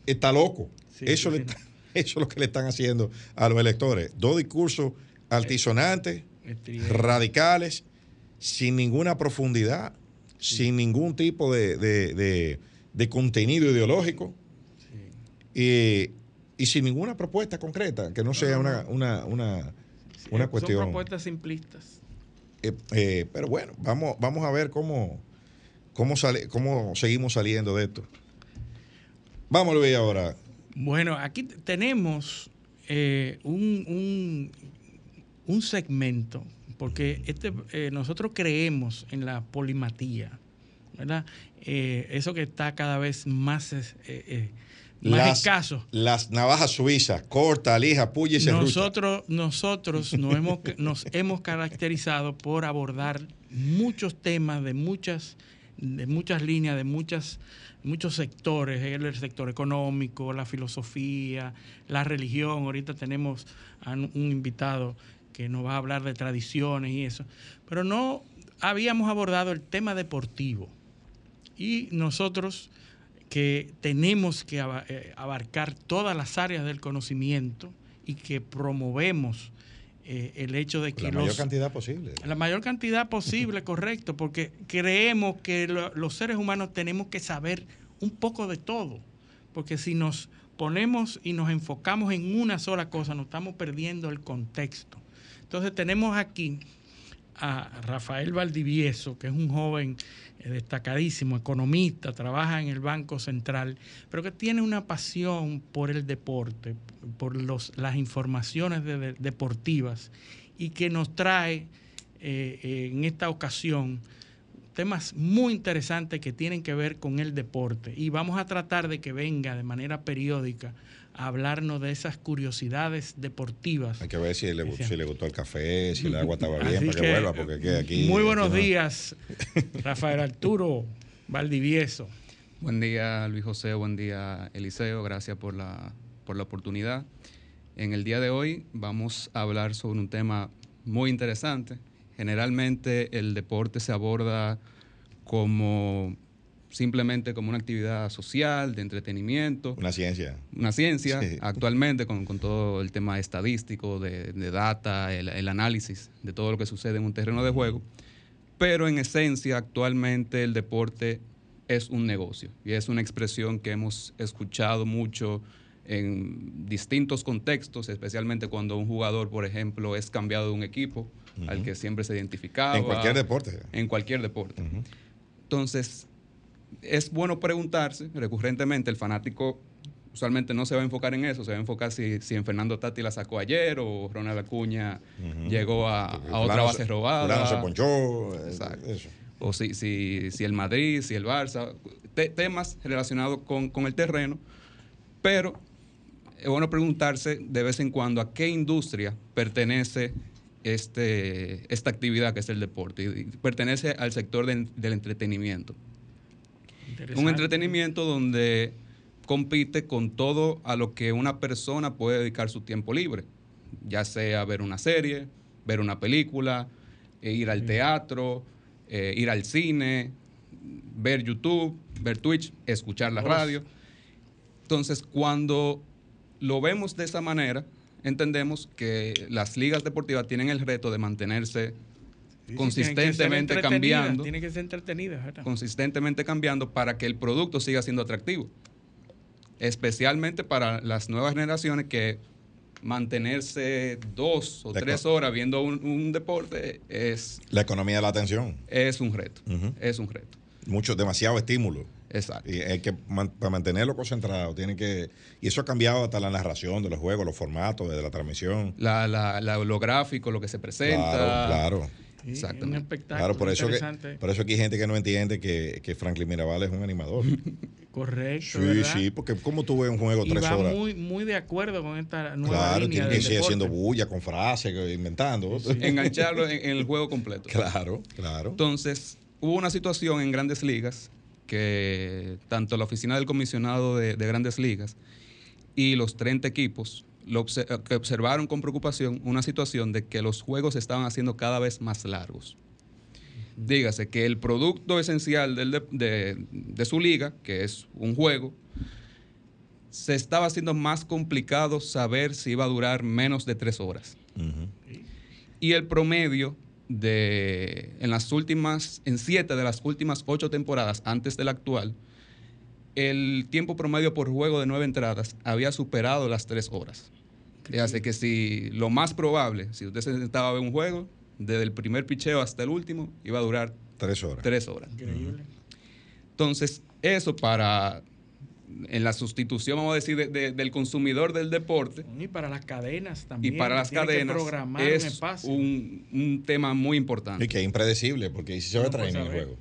está loco. Eso le está Eso es lo que le están haciendo a los electores. Dos discursos altisonantes, radicales, sin ninguna profundidad, sin ningún tipo de, contenido ideológico y, sin ninguna propuesta concreta, que no sea una, una, una, cuestión. Son propuestas simplistas. Eh, eh, pero bueno, vamos, vamos a ver cómo, cómo, sale, cómo seguimos saliendo de esto. Vamos a ver ahora bueno, aquí tenemos eh, un, un, segmento, porque este, eh, nosotros creemos en la polimatía, ¿verdad? Eh, eso que está cada vez más, más. Las navajas suizas, corta, lija, puya y se Nosotros, nosotros nos, hemos, nos hemos caracterizado por abordar muchos temas de muchas, de muchas líneas, de muchas muchos sectores, el sector económico, la filosofía, la religión. Ahorita tenemos a un invitado que nos va a hablar de tradiciones y eso, pero no habíamos abordado el tema deportivo. Y nosotros que tenemos que eh, abarcar todas las áreas del conocimiento y que promovemos eh, el hecho de que... La mayor cantidad posible. La mayor cantidad posible, correcto, porque creemos que los seres humanos tenemos que saber un poco de todo, porque si nos ponemos y nos enfocamos en una sola cosa, nos estamos perdiendo el contexto. Entonces tenemos aquí a Rafael Valdivieso, que es un joven eh, destacadísimo, economista, trabaja en el Banco Central, pero que tiene una pasión por el deporte, por los, las informaciones deportivas y que nos trae eh, en esta ocasión temas muy interesantes que tienen que ver con el deporte. Y vamos a tratar de que venga de manera periódica a hablarnos de esas curiosidades deportivas. Hay que ver si le, gustó el café, si el agua estaba bien para que, vuelva, porque aquí... Muy buenos días, Rafael Arturo Valdivieso. Buen día, Luis José, buen día, Eliseo, gracias por la, por la oportunidad. En el día de hoy vamos a hablar sobre un tema muy interesante. Generalmente el deporte se aborda como simplemente como una actividad social, de entretenimiento. Una ciencia. Una ciencia, actualmente con, todo el tema estadístico, de, data, el, análisis de todo lo que sucede en un terreno de juego. Pero en esencia, actualmente el deporte es un negocio y es una expresión que hemos escuchado mucho en distintos contextos, especialmente cuando un jugador, por ejemplo, es cambiado de un equipo al que siempre se identificaba. En cualquier deporte. En cualquier deporte. Entonces, es bueno preguntarse recurrentemente, el fanático usualmente no se va a enfocar en eso, se va a enfocar si, si en Fernando Tati la sacó ayer o Ronald Acuña llegó a, otra base robada. se ponchó. Eh, Exacto. O si, si, si, el Madrid, si el Barça, temas relacionados con, con el terreno, pero es bueno preguntarse de vez en cuando a qué industria pertenece este, esta actividad que es el deporte y pertenece al sector del entretenimiento. Un entretenimiento donde compite con todo a lo que una persona puede dedicar su tiempo libre, ya sea ver una serie, ver una película, e ir al teatro, eh, ir al cine, ver YouTube, ver Twitch, escuchar la radio. Entonces, cuando lo vemos de esa manera, entendemos que las ligas deportivas tienen el reto de mantenerse consistentemente cambiando. Tiene que ser entretenida. Consistentemente cambiando para que el producto siga siendo atractivo. especialmente para las nuevas generaciones que mantenerse dos o tres horas viendo un, deporte es... La economía de la atención. Es un reto, es un reto. Mucho, demasiado estímulo. Exacto. Y hay que, para mantenerlo concentrado, tiene que... Y eso ha cambiado hasta la narración de los juegos, los formatos de la transmisión. La, la, lo gráfico, lo que se presenta. Claro, claro. Un espectáculo claro, por eso, que, por eso aquí hay gente que no entiende que, que Franklin Mirabal es un animador. Correcto. Sí, sí, porque como tú ves un juego tres horas. Muy, muy de acuerdo con esta nueva Claro, tiene que ir haciendo bulla con frases, inventando. Engancharlo en, el juego completo. Claro, claro. Entonces, hubo una situación en grandes ligas que tanto la oficina del comisionado de, de grandes ligas y los 30 equipos lo que observaron con preocupación una situación de que los juegos estaban haciendo cada vez más largos. Dígase que el producto esencial de, su liga, que es un juego, se estaba haciendo más complicado saber si iba a durar menos de tres horas. Y el promedio de en las últimas, en siete de las últimas ocho temporadas antes de la actual, el tiempo promedio por juego de nueve entradas había superado las tres horas. Hace que si lo más probable, si usted se sentaba a ver un juego, desde el primer picheo hasta el último, iba a durar tres horas. Tres horas. Increíble. Entonces, eso para en la sustitución, vamos a decir, del consumidor del deporte. Y para las cadenas también. Y para las cadenas es un, un, tema muy importante. Y que es impredecible, porque si se va a traer en el juego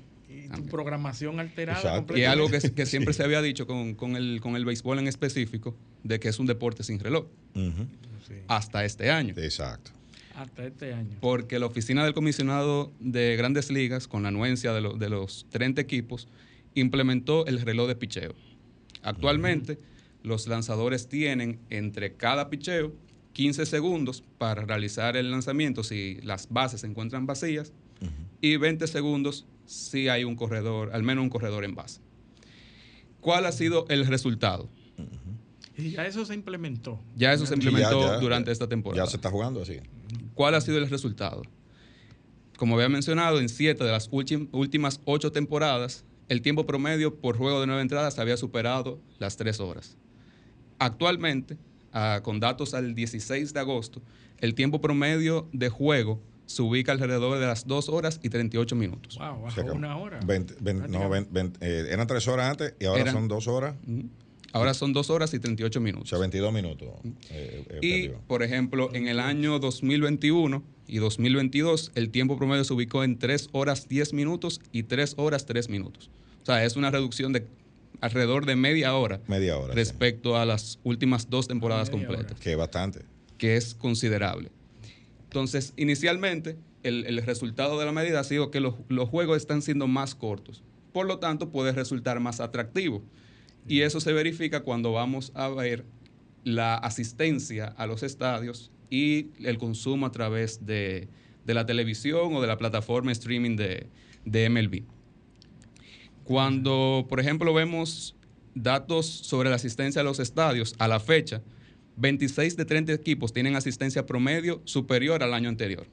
tu programación alterada. Y algo que, siempre se había dicho con, el, con el béisbol en específico, de que es un deporte sin reloj. Hasta este año. Exacto. Hasta este año. Porque la oficina del comisionado de grandes ligas, con la anuencia de, de los 30 equipos, implementó el reloj de picheo. Actualmente, los lanzadores tienen entre cada picheo 15 segundos para realizar el lanzamiento si las bases se encuentran vacías y 20 segundos si hay un corredor, al menos un corredor en base. ¿Cuál ha sido el resultado? Y ya eso se implementó. Ya eso se implementó durante esta temporada. Ya se está jugando así. ¿Cuál ha sido el resultado? Como había mencionado, en siete de las últimas ocho temporadas, el tiempo promedio por juego de nueve entradas había superado las tres horas. Actualmente, ah, con datos al 16 de agosto, el tiempo promedio de juego se ubica alrededor de las 2 horas y 38 minutos. Wow, bajó una hora. no, eh, eran 3 horas antes y ahora son 2 horas. Ahora son 2 horas y 38 minutos. O sea, 22 minutos. Eh, eh, y, por ejemplo, en el año 2021 y 2022, el tiempo promedio se ubicó en 3 horas 10 minutos y 3 horas 3 minutos. O sea, es una reducción de alrededor de media hora. Media hora. Respecto a las últimas dos temporadas completas. Que es bastante. Que es considerable. Entonces, inicialmente, el, resultado de la medida ha sido que los, juegos están siendo más cortos. Por lo tanto, puede resultar más atractivo. Y eso se verifica cuando vamos a ver la asistencia a los estadios y el consumo a través de, la televisión o de la plataforma streaming de, MLB. Cuando, por ejemplo, vemos datos sobre la asistencia a los estadios a la fecha, 26 de 30 equipos tienen asistencia promedio superior al año anterior.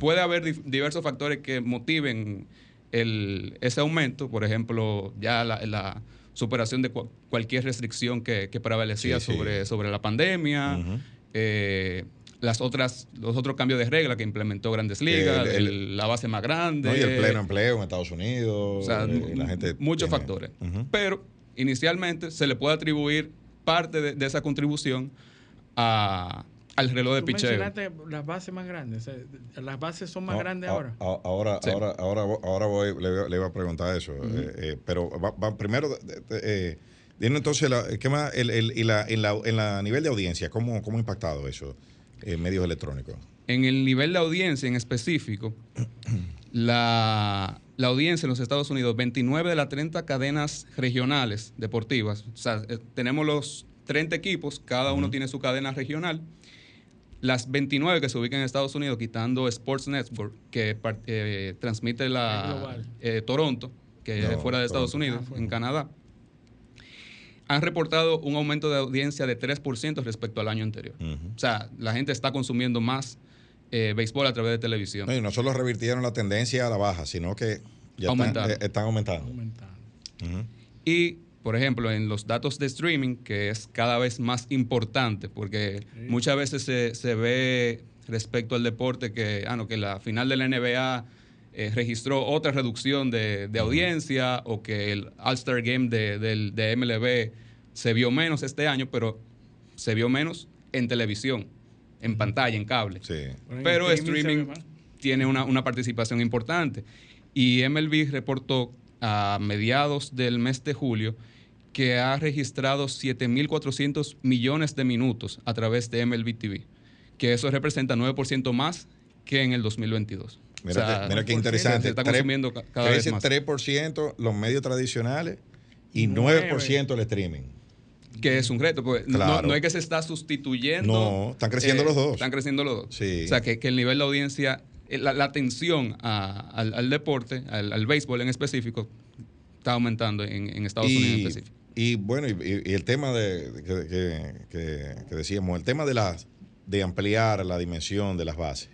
Puede haber diversos factores que motiven ese aumento, por ejemplo, ya la, superación de cualquier restricción que, prevalecía sobre, sobre la pandemia, eh, las otras, los otros cambios de regla que implementó Grandes Ligas, la base más grande. y el pleno empleo en Estados Unidos. Eh, muchos factores. Pero inicialmente se le puede atribuir parte de, esa contribución a, al reloj de Tú picheo. mencionaste las bases más grandes. Las bases son más grandes ahora. ahora, ahora, ahora, ahora voy, le, iba a preguntar eso. Eh, eh, pero primero, eh, dime entonces, ¿qué más? El, el, y la, en, la, en la nivel de audiencia, ¿cómo, cómo ha impactado eso en medios electrónicos? En el nivel de audiencia en específico, la, la audiencia en los Estados Unidos, 29 de las 30 cadenas regionales deportivas, o sea, eh, tenemos los 30 equipos, cada uno tiene su cadena regional. Las 29 que se ubican en Estados Unidos, quitando Sports Network, que eh, transmite la eh, Toronto, que es fuera de Estados Unidos, ah, en Canadá, han reportado un aumento de audiencia de 3% respecto al año anterior. O sea, la gente está consumiendo más eh, béisbol a través de televisión. No, y no solo revirtieron la tendencia a la baja, sino que ya Están, eh, aumentando. Y por ejemplo, en los datos de streaming, que es cada vez más importante, porque muchas veces se, se, ve respecto al deporte que, ah, no, que la final de la NBA eh, registró otra reducción de, de, audiencia o que el All-Star Game de, de, MLB se vio menos este año, pero se vio menos en televisión, en pantalla, en cable. Pero streaming tiene una, una participación importante. Y MLB reportó a mediados del mes de julio que ha registrado 7.400 millones de minutos a través de MLB TV, que eso representa 9% más que en el 2022. Mira, mira qué interesante. está consumiendo cada vez más. 3% los medios tradicionales y 9%, el streaming. Que es un reto, porque no, es que se está sustituyendo. No, están creciendo eh, los dos. Están creciendo los dos. O sea, que, el nivel de audiencia, eh, la, atención al, deporte, al, béisbol en específico, está aumentando en, Estados Unidos en específico. Y bueno, y, el tema de que, decíamos, el tema de las de ampliar la dimensión de las bases.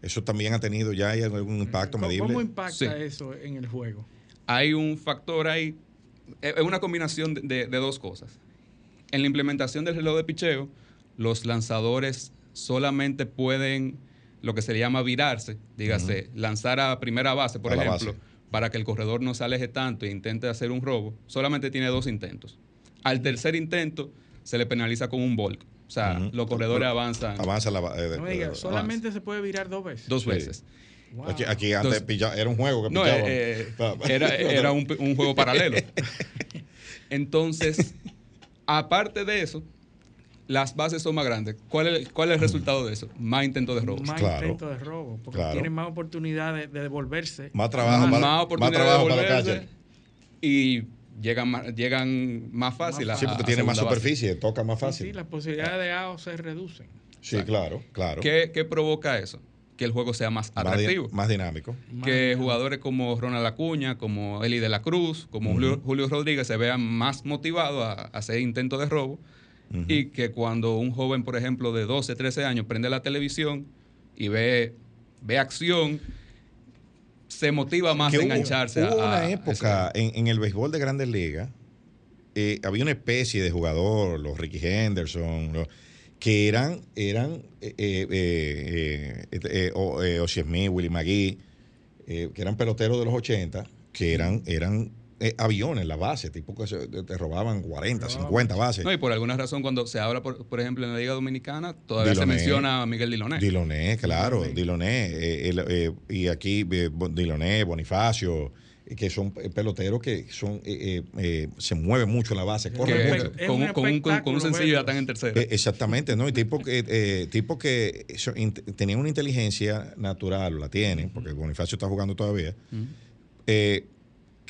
Eso también ha tenido ya hay algún impacto medible. ¿Cómo impacta eso en el juego? Hay un factor ahí, es una combinación de, dos cosas. En la implementación del reloj de picheo, los lanzadores solamente pueden lo que se llama virarse, dígase, lanzar a primera base, por ejemplo para que el corredor no se aleje tanto e intente hacer un robo, solamente tiene dos intentos. Al tercer intento se le penaliza con un volk. O sea, los corredores avanzan. Avanza la. Eh, solamente se puede virar dos veces. Dos veces. Aquí, antes era un juego que no, eh, era, un, un, juego paralelo. Entonces, aparte de eso, las bases son más grandes. ¿Cuál es, cuál es el resultado de eso? Más intentos de robo. Más intentos de robo, porque tienen más oportunidad de, devolverse. Más trabajo, más, más oportunidad de devolverse. Y llegan más, llegan más fácil. sí, porque tiene más superficie, toca más fácil. Sí, las posibilidades de AO se reducen. Sí, claro, claro. ¿Qué, ¿Qué, provoca eso? Que el juego sea más atractivo. Más, dinámico. que jugadores como Ronald Acuña, como Eli de la Cruz, como Julio, Rodríguez se vean más motivados a hacer intentos de robo y que cuando un joven, por ejemplo, de 12, 13 años prende la televisión y ve, ve acción, se motiva más a engancharse. Hubo una época en, el béisbol de Grandes Ligas, eh, había una especie de jugador, los Ricky Henderson, que eran, eran eh, eh, eh Willie McGee, que eran peloteros de los 80, que eran, eran eh, aviones, la base, tipo que te robaban 40, 50 bases. No, y por alguna razón cuando se habla, por, por ejemplo, en la Liga Dominicana, todavía se menciona a Miguel Diloné. Diloné, claro, Diloné. Eh, eh, y aquí Diloné, Bonifacio, que son peloteros que son se mueven mucho en la base, corren mucho. Con, un, con, un, sencillo ya están en tercera. exactamente, ¿no? Y tipo que, tipo que tenían una inteligencia natural, la tienen, porque Bonifacio está jugando todavía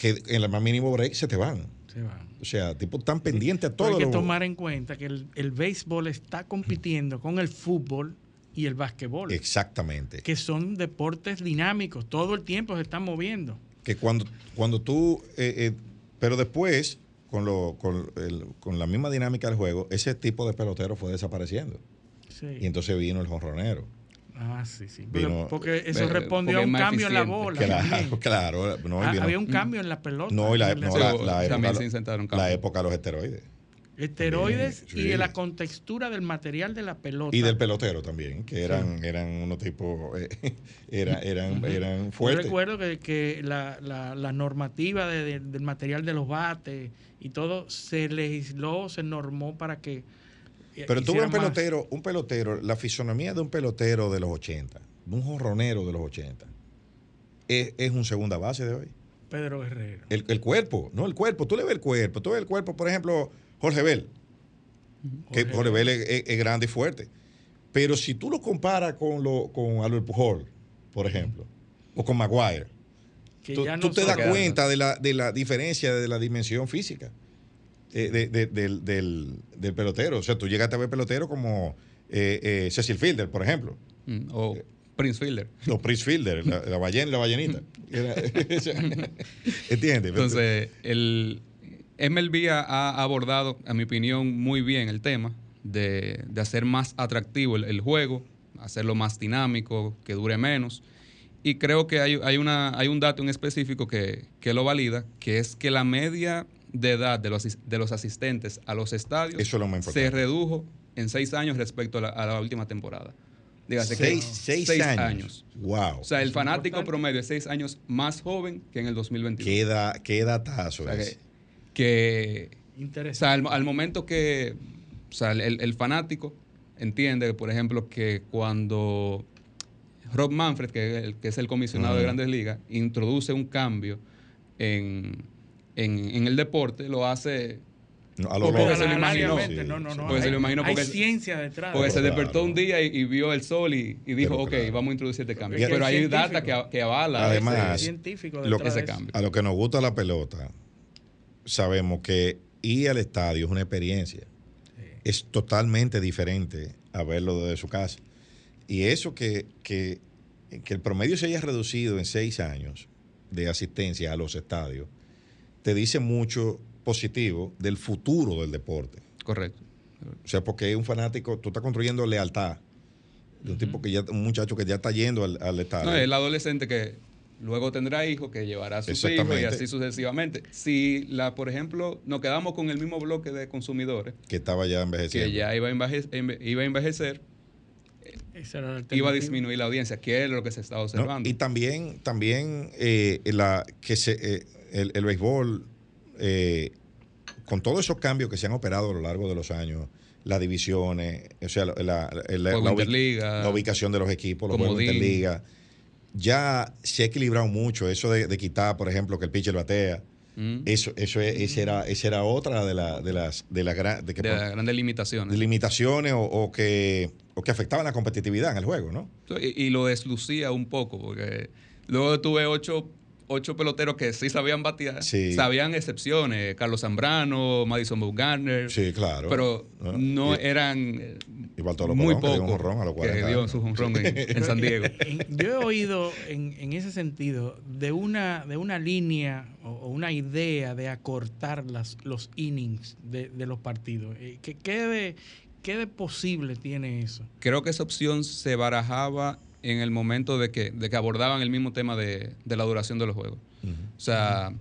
que en el más mínimo break se te van. Se van. O sea, tipo tan pendiente a todo. hay que tomar en cuenta que el, el, béisbol está compitiendo con el fútbol y el básquetbol. Exactamente. Que son deportes dinámicos, todo el tiempo se están moviendo. Que cuando, cuando tú, eh, eh, pero después, con, lo, con, el, con, la misma dinámica del juego, ese tipo de pelotero fue desapareciendo. Sí. Y entonces vino el jonronero. Ah, sí, sí. porque eso respondió a un cambio en la bola. Claro, claro. Ah, había un cambio en la pelota. No, y la, época, de los esteroides. Esteroides y de la contextura del material de la pelota. Y del pelotero también, que eran, eran unos tipos, eh, eran, eran fuertes. Yo recuerdo que, que la, la, normativa del material de los bates y todo se legisló, se normó para que pero tuve un pelotero, un pelotero, la fisonomía de un pelotero de los 80, de un jorronero de los 80, es, un segunda base de hoy. Pedro Guerrero. El, cuerpo, no el cuerpo, tú le ves el cuerpo, tú ves el cuerpo, por ejemplo, Jorge Bell, que Jorge Bell es, grande y fuerte. Pero si tú lo comparas con, lo, con Albert Pujol, por ejemplo, o con Maguire, tú, te das cuenta de la, de la diferencia de la dimensión física. Eh, del, del, pelotero. O sea, tú llegaste a ver pelotero como eh, eh, Cecil Fielder, por ejemplo. Mm, o Prince Fielder. O Prince Fielder, la, la, la ballenita. ¿Entiendes? Entonces, el MLB ha abordado, a mi opinión, muy bien el tema de, hacer más atractivo el, juego, hacerlo más dinámico, que dure menos. Y creo que hay, hay, una, hay un dato en específico que, que lo valida, que es que la media de edad de los, de los asistentes a los estadios Eso es lo más se redujo en seis años respecto a la, a la última temporada. Dígase que Seis, seis seis años. años. Wow. O sea, el es fanático importante. promedio es seis años más joven que en el 2021. qué, da, qué datazo O sea, es. que, que- o Interesante. sea, al, al momento que o sea, el, el fanático entiende, por ejemplo, que cuando Rob Manfred, que es el, que es el comisionado de. Grandes Ligas, introduce un cambio en, en, en el deporte, lo hace No, a lo Porque loco. se lo imaginó. Realmente, no, no, no. Porque se lo Hay- imaginó Hay porque- ciencia detrás. porque se Claro. despertó un día y, y vio el sol y, y dijo, Pero ok, claro. vamos a introducir este cambio. Pero el hay científico- data que, que avala Además, ese- científico lo- ese cambio. A lo que nos gusta la pelota, sabemos que ir al estadio es una experiencia. Es totalmente diferente a verlo desde su casa. Y eso que, que, que el promedio se haya reducido en seis años de asistencia a los estadios, te dice mucho positivo del futuro del deporte. Correcto. O sea, porque es un fanático, tú estás construyendo lealtad. De un tipo que ya, un muchacho que ya está yendo al, al estadio. No, el adolescente que luego tendrá hijos, que llevará a sus hijos y así sucesivamente. Si, la, por ejemplo, nos quedamos con el mismo bloque de consumidores, que estaba ya envejeciendo. que ya iba a enveje- enve- iba a envejecer, Esa era la iba a disminuir la audiencia, que es lo que se está ¿no? observando. Y también, también eh, la, que se, eh, el, el béisbol, eh, con todos esos cambios que se han operado a lo largo de los años, las divisiones, o sea, la, la- la- ubicación de los equipos, los juegos Comodín. interliga, ya se ha equilibrado mucho. Eso de, de quitar, por ejemplo, que el pitcher batea. Mm. Eso, eso es- esa era, esa era otra de, la, de las de la gran- de que de por- las grandes limitaciones. limitaciones o, o que, o que afectaban la competitividad en el juego, ¿no? Y, y lo deslucía un poco, porque luego tuve ocho, ocho peloteros que sí sabían batear, Sí. sabían excepciones, Carlos Zambrano, Madison Bumgarner, Sí, claro. pero ¿No? no Y- eran y Bartolo muy pocos jonrón a los que 40 dio su jonrón en, en San Diego. Yo he oído en, en ese sentido de una, de una línea o, o una idea de acortar las, los innings de, de los partidos. Eh, ¿Qué, qué de, ¿Qué de posible tiene eso? Creo que esa opción se barajaba en el momento de que, de que abordaban el mismo tema de, de la duración de los juegos. O sea,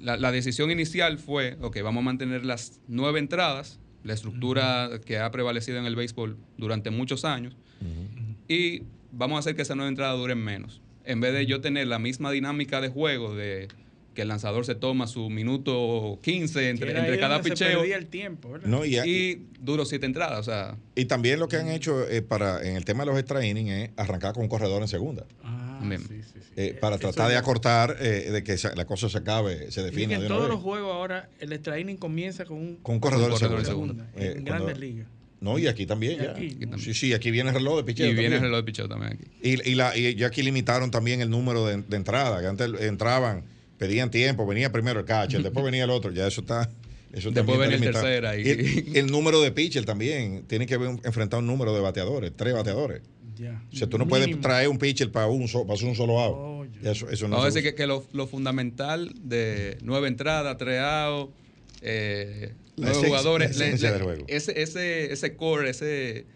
la, la decisión inicial fue, ok, vamos a mantener las nueve entradas, la estructura que ha prevalecido en el béisbol durante muchos años, y vamos a hacer que esas nueve entradas duren menos. En vez de yo tener la misma dinámica de juego de que el lanzador se toma su minuto 15 entre, cada picheo el tiempo, y, y, y duro siete entradas. O sea, y también lo que han hecho eh, para en el tema de los extra innings es arrancar con un corredor en segunda. Ah, También. sí, sí, sí. eh, para tratar de acortar, eh, de que la cosa se acabe, se que en de todos vez. los juegos ahora el extra inning comienza con un, Con un corredor, Un corredor en en segunda. segunda, Eh, en grandes ligas. No, y aquí también Y ya. aquí, Aquí también. Sí, sí, aquí viene el reloj de picheo. y viene el reloj de picheo también aquí. Y, y la, y ya aquí limitaron también el número de, de entradas, que antes entraban, pedían tiempo, venía primero el catcher, después venía el otro, ya eso está. Eso Después venía el tercera y- el, el número de pitcher también, tiene que enfrentar un número de bateadores, tres bateadores. Ya. O sea, tú no puedes traer un pitcher para un, so- para hacer un solo out. Oh. Ya eso, eso no Vamos a se decir que, que lo, lo fundamental de nueve entradas, tres outs, eh, nueve jugadores, la le-. Ese, ese, ese core, ese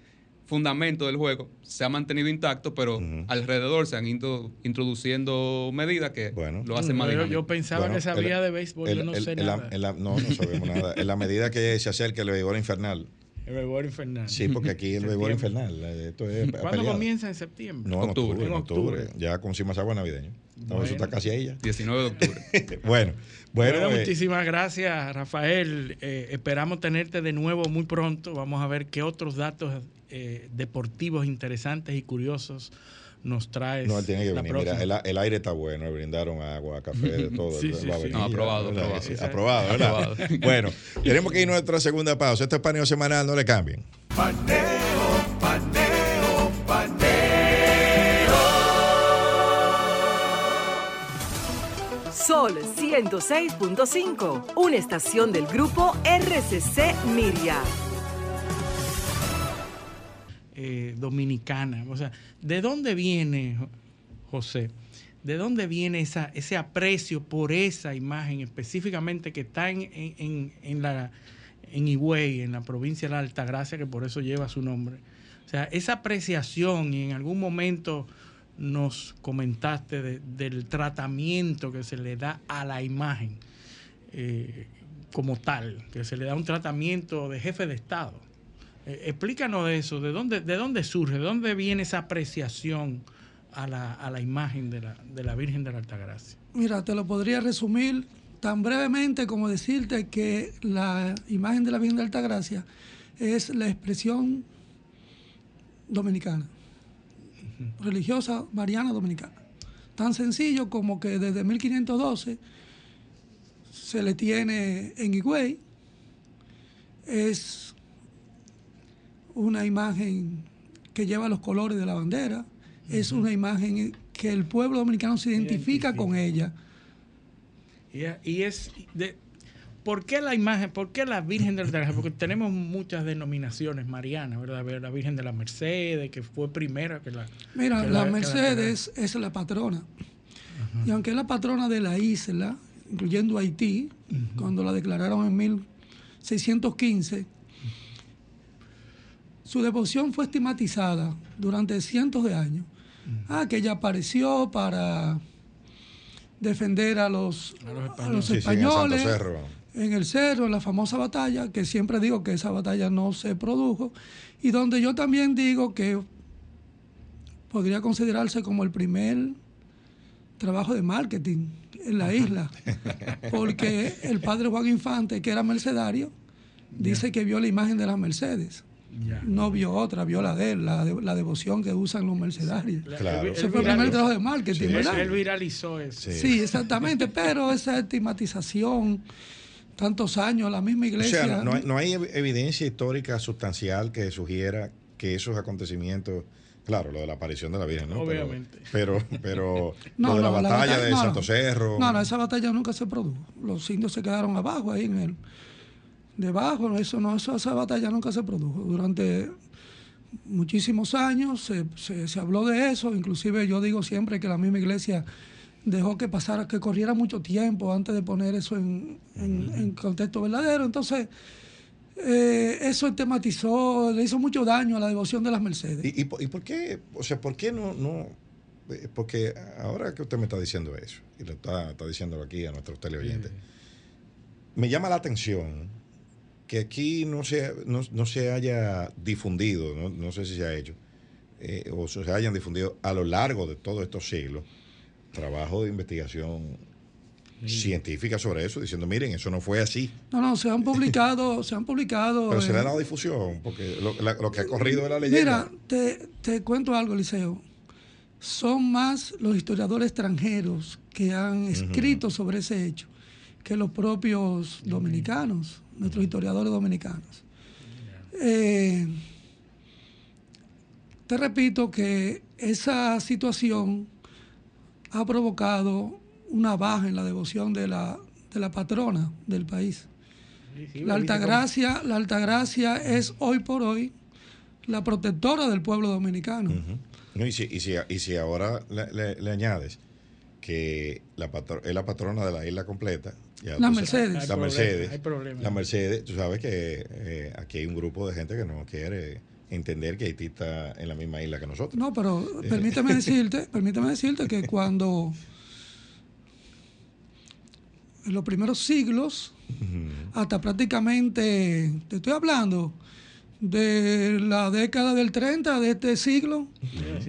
fundamento del juego se ha mantenido intacto, pero alrededor se han ido introduciendo medidas que Bueno. lo hacen más yo, dinámico. yo pensaba Bueno, que sabía el- de béisbol, El- yo no el- sé la- nada. la- no, no sabemos nada. En la medida que se acerca el béisbol infernal. El béisbol infernal. Sí, porque aquí el béisbol infernal. eh, Esto es ¿Cuándo peleado. comienza? En septiembre. No, en octubre. Octubre. En octubre. octubre. Ya con agua navideño. No, Bueno. Eso está casi ahí ya. 19 de octubre. bueno, bueno. Bueno, eh, muchísimas gracias, Rafael. Eh, esperamos tenerte de nuevo muy pronto. Vamos a ver qué otros datos eh, deportivos interesantes y curiosos nos traes. no, él tiene que venir. Mira, el, el aire está bueno, le brindaron agua, café, de todo. Sí, sí, sí. No, aprobado, ¿verdad? aprobado. Sí, Sí. aprobado, ¿verdad? Aprobado. bueno, tenemos que ir a nuestra segunda pausa. Este es paneo semanal, no le cambien. Paneo, paneo, paneo. Sol 106.5, una estación del grupo RCC Miria. Dominicana. O sea, ¿de dónde viene, Jo- José? ¿De dónde viene esa, ese aprecio por esa imagen específicamente que está en, en, en- en la, en Higüey, en la provincia de la Altagracia, que por eso lleva su nombre? O sea, esa apreciación y en algún momento nos comentaste de- del tratamiento que se le da a la imagen. eh, como tal, que se le da un tratamiento de jefe de Estado. Eh, explícanos de eso, ¿de dónde, ¿de dónde surge? ¿De dónde viene esa apreciación a la, a la imagen de la, de la Virgen de la Altagracia? Mira, te lo podría resumir tan brevemente como decirte que la imagen de la Virgen de Altagracia es la expresión dominicana, religiosa mariana dominicana. Tan sencillo como que desde 1512 se le tiene en Higüey, es una imagen que lleva los colores de la bandera, es una imagen que el pueblo dominicano se identifica, con ella. Y, es de, ¿Por qué la imagen, por qué la Virgen de la Porque tenemos muchas denominaciones marianas, ¿verdad? La Virgen de la Mercedes, que fue primera que la... Mira, la, Mercedes es la patrona. Y aunque es la patrona de la isla, incluyendo Haití, cuando la declararon en 1615, su devoción fue estigmatizada durante cientos de años. Ah, que ella apareció para defender a los, a los españoles, en, el cerro, en la famosa batalla, que siempre digo que esa batalla no se produjo, y donde yo también digo que podría considerarse como el primer trabajo de marketing en la isla, porque el padre Juan Infante, que era mercedario, dice que vio la imagen de las Mercedes. No vio otra, vio la de él, la, la devoción que usan los mercedarios. Ese fue el primer trabajo de marketing, ¿verdad? Él viralizó eso. Sí, exactamente, pero esa estigmatización, tantos años, la misma iglesia. O sea, no hay, no hay evidencia histórica sustancial que sugiera que esos acontecimientos Claro, lo de la aparición de la Virgen, ¿no? Obviamente. Pero, pero, lo de la batalla de Santo Cerro. No, no, esa batalla nunca se produjo. Los indios se quedaron abajo ahí en el. Debajo, eso no, esa batalla nunca se produjo. Durante muchísimos años se, se, habló de eso, inclusive yo digo siempre que la misma iglesia dejó que pasara, que corriera mucho tiempo antes de poner eso en, en contexto verdadero. Entonces, eh, eso tematizó, le hizo mucho daño a la devoción de las Mercedes. ¿Y, y, por qué? O sea, ¿por qué no, no? Eh, porque ahora que usted me está diciendo eso, y lo está, está diciendo aquí a nuestros teleoyentes, me llama la atención que aquí no se, no, se haya difundido, no, sé si se ha hecho, eh, o se hayan difundido a lo largo de todos estos siglos, trabajo de investigación científica sobre eso, diciendo, miren, eso no fue así. No, no, se han publicado, se han publicado. Pero se le ha dado difusión, porque lo, que ha corrido de la leyenda. Mira, te, te cuento algo, Liceo. Son más los historiadores extranjeros que han escrito sobre ese hecho que los propios dominicanos, nuestros historiadores dominicanos. Eh, te repito que esa situación ha provocado una baja en la devoción de la, de la patrona del país. la Altagracia, la Altagracia es hoy por hoy la protectora del pueblo dominicano. y, si, y, si, ahora le, añades que la es la patrona de la isla completa. la Mercedes. La Mercedes. La Mercedes, tú sabes que eh, aquí hay un grupo de gente que no quiere entender que Haití está en la misma isla que nosotros. No, pero permíteme decirte, permíteme decirte que cuando en los primeros siglos, hasta prácticamente, te estoy hablando, de la década del 30 de este siglo,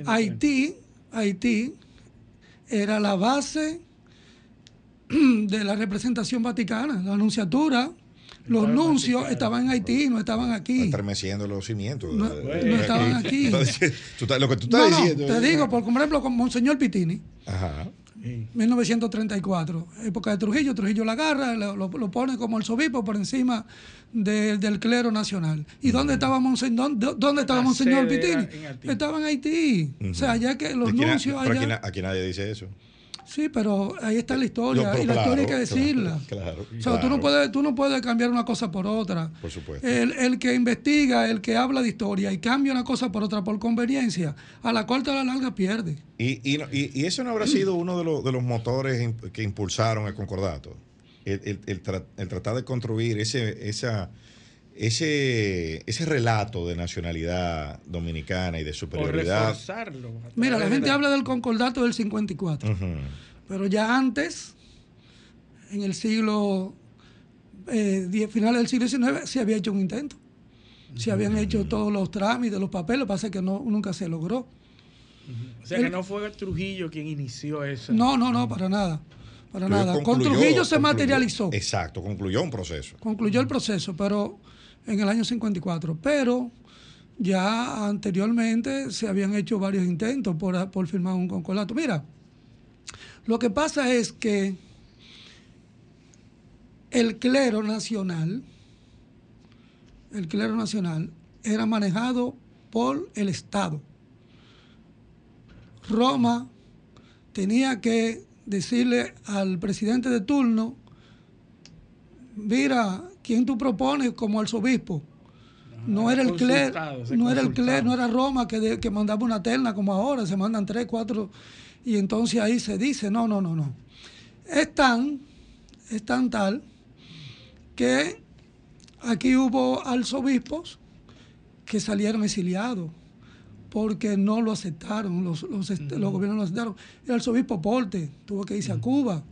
Haití, Haití era la base de la representación vaticana, la anunciatura. Los nuncios estaban en Haití, no estaban aquí. Estremeciendo los cimientos. No, estaban aquí. lo que tú estás diciendo. te digo, por ejemplo, con Monseñor Pitini. Ajá. 1934, época de Trujillo, Trujillo la agarra, lo, pone como el sobispo por encima del clero nacional. ¿Y dónde estaba Monseñor, dónde, estaba Monseñor Pitini? Estaba en Haití. O sea, ya que los nuncios allá... aquí nadie dice eso. Sí, pero ahí está la historia y la historia hay que decirla. Claro, o sea, tú no puedes tú no puedes cambiar una cosa por otra. Por supuesto. El, que investiga, el que habla de historia y cambia una cosa por otra por conveniencia, a la cual a la larga pierde. Y, y, y, eso no habrá sido uno de, los, de los motores que impulsaron el concordato. El, el, el tratar de construir ese, esa ese, ese relato de nacionalidad dominicana y de superioridad. Mira, la gente habla del concordato del 54, pero ya antes, en el siglo eh, finales del siglo XIX se había hecho un intento. Se habían hecho todos los trámites, los papeles, lo que pasa es que no, nunca se logró. O sea que no fue Trujillo quien inició eso. No, no, no, para nada. Para nada. Con Trujillo se materializó. Exacto, concluyó un proceso. Concluyó el proceso, pero en el año 54. Pero ya anteriormente se habían hecho varios intentos por, por firmar un concordato. Mira, lo que pasa es que el clero nacional, el clero nacional era manejado por el Estado. Roma tenía que decirle al presidente de turno, mira, ¿quién tú propones como arzobispo? No, era el clero, no era el clero, no era Roma que, que mandaba una terna como ahora, se mandan tres, cuatro, y entonces ahí se dice, no, no, no, no. Es tan, es tan tal que aquí hubo arzobispos que salieron exiliados porque no lo aceptaron, los, los, este, gobiernos no lo aceptaron. El arzobispo Porte tuvo que irse a Cuba.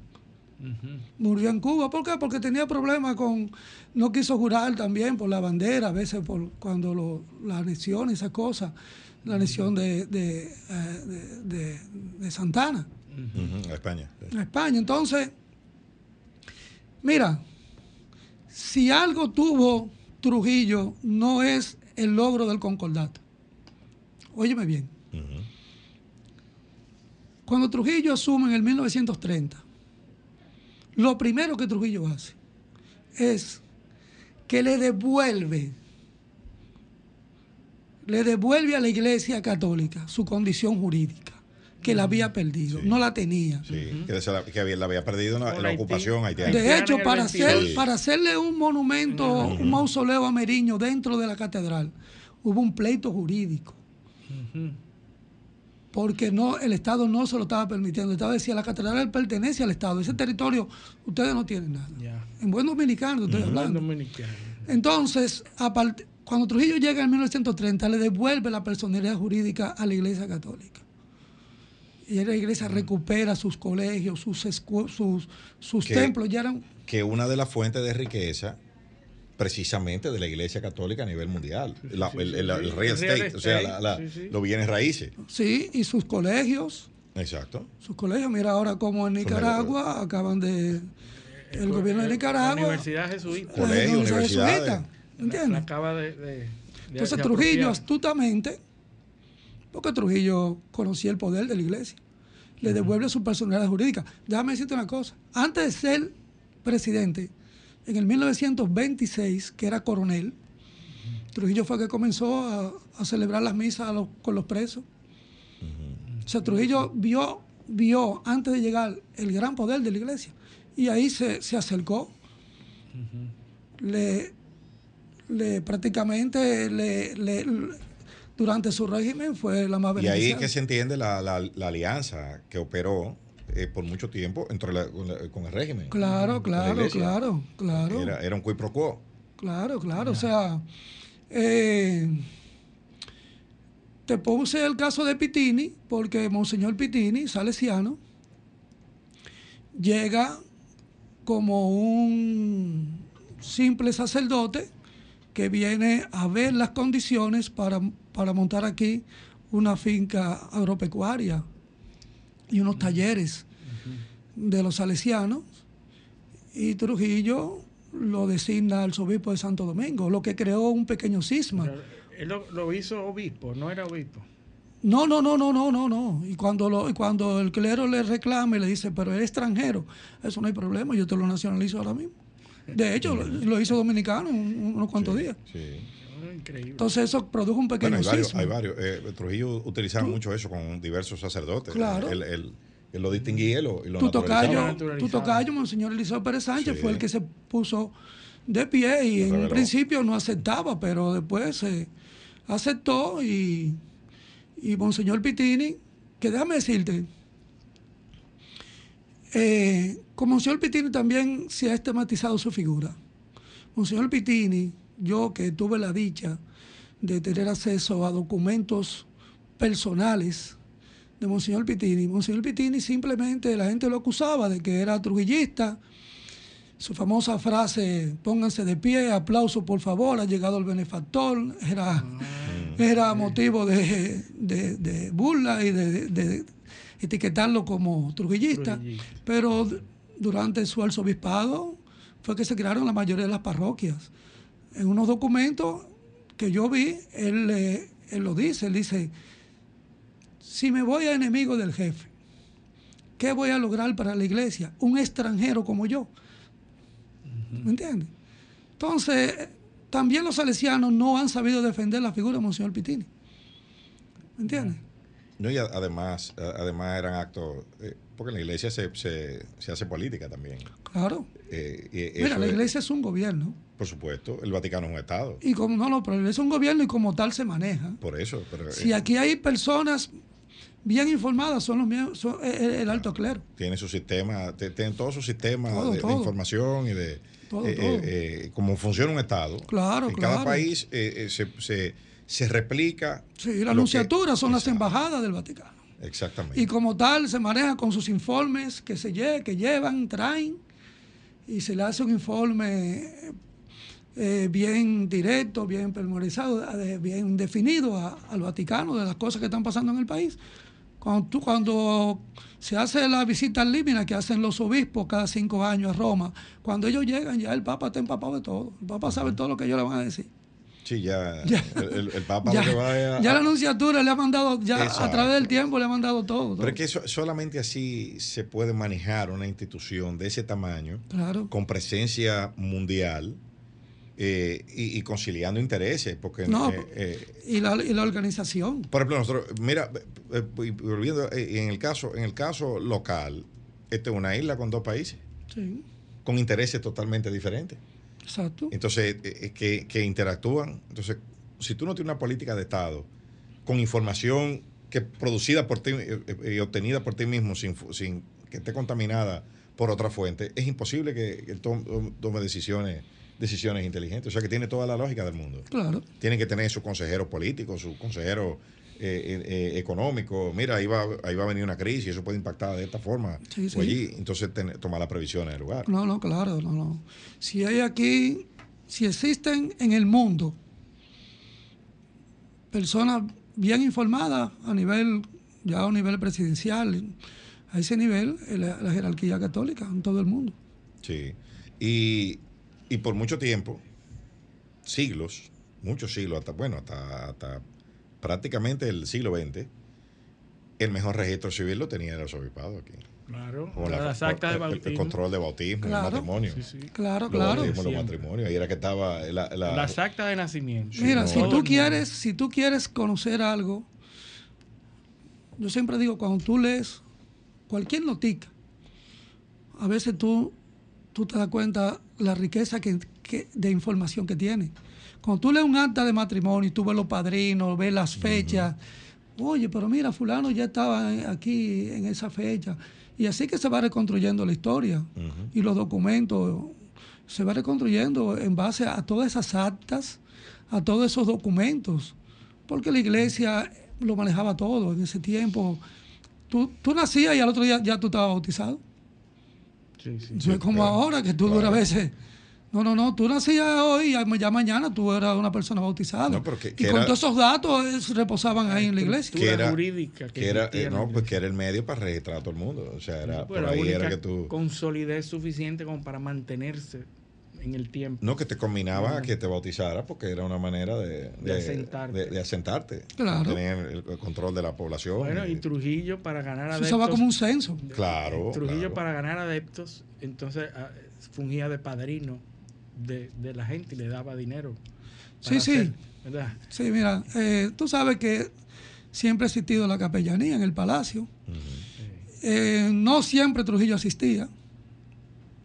Murió en Cuba. ¿Por qué? Porque tenía problemas con. No quiso jurar también por la bandera, a veces por cuando lo, la anexión, esas cosas. La anexión de, de, eh, Santana. A España. A España. Entonces, mira, si algo tuvo Trujillo, no es el logro del concordato. Óyeme bien. Cuando Trujillo asume en el 1930, lo primero que Trujillo hace es que le devuelve, le devuelve a la Iglesia Católica su condición jurídica, que la había perdido, no la tenía. Sí, que, la había perdido en la, ocupación haitiana. De hecho, para, hacer, para hacerle un monumento, un mausoleo a Meriño dentro de la catedral, hubo un pleito jurídico porque no, el Estado no se lo estaba permitiendo. El Estado decía, la catedral pertenece al Estado. Ese territorio, ustedes no tienen nada. En buen dominicano estoy hablando. Entonces, cuando Trujillo llega en 1930, le devuelve la personalidad jurídica a la Iglesia Católica. Y la iglesia recupera sus colegios, sus, sus, sus templos. Ya eran... Que una de las fuentes de riqueza precisamente de la Iglesia Católica a nivel mundial, el, real estate, o sea, los bienes raíces. Sí, y sus colegios. Exacto. Sus colegios, mira ahora como en Nicaragua acaban de... El, gobierno de Nicaragua... La Universidad Jesuita. Colegio, universidad. ¿Entiendes? acaba de... Entonces Trujillo astutamente, porque Trujillo conocía el poder de la iglesia, le devuelve su personalidad jurídica. Déjame decirte una cosa, antes de ser presidente, en el 1926, que era coronel, Trujillo fue que comenzó a, celebrar las misas con los presos. O sea, Trujillo vio, vio antes de llegar el gran poder de la iglesia y ahí se, acercó. le, le, prácticamente le, durante su régimen fue la más. Y ahí es que se entiende la, la alianza que operó eh, por mucho tiempo entre con, el régimen. Claro, claro, claro, claro. Era, era, un quid pro quo. Claro, claro. O sea, eh, te puse el caso de Pitini, porque Monseñor Pitini, salesiano, llega como un simple sacerdote que viene a ver las condiciones para, para montar aquí una finca agropecuaria y unos talleres de los salesianos y Trujillo lo designa al obispo de Santo Domingo, lo que creó un pequeño cisma. él lo, hizo obispo, no era obispo. No, no, no, no, no, no, no. Y cuando, lo, cuando el clero le reclama y le dice, pero es extranjero, eso no hay problema, yo te lo nacionalizo ahora mismo. De hecho, lo, hizo dominicano unos cuantos días. Sí. Increíble. Entonces eso produjo un pequeño bueno, hay varios, hay varios. Eh, Trujillo utilizaba mucho eso con diversos sacerdotes. Claro. El, él lo distinguía y lo, y tu tocayo, tu tocayo, Monseñor Eliseo Pérez Sánchez, fue el que se puso de pie y en un principio no aceptaba, pero después se aceptó y, y Monseñor Pitini, que déjame decirte, eh, con Monseñor Pitini también se ha estigmatizado su figura. Monseñor Pitini, yo que tuve la dicha de tener acceso a documentos personales de Monseñor Pitini. Monseñor Pitini simplemente la gente lo acusaba de que era trujillista, su famosa frase, pónganse de pie, aplauso por favor, ha llegado el benefactor, era, ah, era motivo de, de, burla y de, etiquetarlo como trujillista, pero durante su arzobispado fue que se crearon la mayoría de las parroquias. En unos documentos que yo vi, él, él lo dice, él dice, si me voy a enemigo del jefe, ¿qué voy a lograr para la iglesia? Un extranjero como yo. ¿Me entiendes? Entonces, también los salesianos no han sabido defender la figura de Monseñor Pitini. ¿Me entiendes? No, y además, además eran actos, eh, porque en la iglesia se, se, hace política también. Claro. Eh, Mira, la iglesia es, un gobierno. Por supuesto, el Vaticano es un Estado. Y como no, no, pero es un gobierno y como tal se maneja. Por eso. Pero, si aquí hay personas bien informadas son los son el, alto clero. Tiene su sistema, tienen todo su sistema de, información y de todo, eh, eh, eh, cómo funciona un Estado. Claro, en cada país se, se, replica. Sí, la anunciatura son las embajadas del Vaticano. Exactamente. Y como tal se maneja con sus informes que se que llevan, traen, y se le hace un informe bien directo, bien permemorizado, bien definido al Vaticano de las cosas que están pasando en el país. Cuando, cuando se hace la visita al límina que hacen los obispos cada cinco años a Roma, cuando ellos llegan ya el Papa está empapado de todo. El Papa sabe todo lo que ellos le van a decir. Sí, ya, el, Papa ya, lo que va a, ya la anunciatura le ha mandado, ya a través del tiempo le ha mandado todo. Pero es que solamente así se puede manejar una institución de ese tamaño, con presencia mundial, eh, y, conciliando intereses. Porque, no, eh, eh, y, la, y, la, organización. Por ejemplo, nosotros, mira, volviendo, en el caso, en el caso local, esta es una isla con dos países. Sí. Con intereses totalmente diferentes. Exacto. Entonces, que, que, interactúan. Entonces, si tú no tienes una política de Estado con información que producida por ti y obtenida por ti mismo sin, sin que esté contaminada por otra fuente, es imposible que, que tome decisiones decisiones inteligentes. O sea que tiene toda la lógica del mundo. Claro. Tienen que tener sus consejeros políticos, sus consejeros eh, eh, eh, económicos. Mira, ahí va, ahí va a venir una crisis, eso puede impactar de esta forma. Sí, sí. allí, entonces tomar las previsiones del lugar. No, no, claro, no, no. Si hay aquí, si existen en el mundo personas bien informadas a nivel, ya a nivel presidencial, a ese nivel, la, la jerarquía católica en todo el mundo. Sí. Y y por mucho tiempo, siglos, muchos siglos, hasta, bueno, hasta, prácticamente el siglo XX, el mejor registro civil lo tenía el arzobispado aquí. Claro, las actas de bautismo. El, control de bautismo, el matrimonio. Sí, sí. Claro, claro. Los matrimonios, ahí era que estaba la, las actas de nacimiento. Mira, si tú quieres, si tú quieres conocer algo, yo siempre digo, cuando tú lees cualquier notica, a veces tú tú te das cuenta la riqueza que, de información que tiene. Cuando tú lees un acta de matrimonio y tú ves los padrinos, ves las fechas, oye, pero mira, fulano ya estaba aquí en esa fecha. Y así que se va reconstruyendo la historia y los documentos se va reconstruyendo en base a todas esas actas, a todos esos documentos, porque la iglesia lo manejaba todo en ese tiempo. Tú, tú nacías y al otro día ya tú estabas bautizado. Sí, sí, es como ahora que tú a veces. No, no, no, tú nacías hoy y ya mañana tú eras una persona bautizada. No, y con todos esos datos reposaban ahí en la iglesia. Que era, jurídica. Que, era, eh, no, pues que era el medio para registrar a todo el mundo. O sea, era, por ahí era que tú... Con solidez suficiente como para mantenerse en el tiempo. No, que te combinaba a que te bautizara porque era una manera de, de, asentarte. Claro. Tener el, control de la población. Bueno, y, Trujillo para ganar adeptos. Eso va como un censo. Claro. Trujillo para ganar adeptos, entonces ah, fungía de padrino de, la gente y le daba dinero. Sí, sí. Sí, mira, eh, tú sabes que siempre ha existido la capellanía en el palacio. Eh, no siempre Trujillo asistía.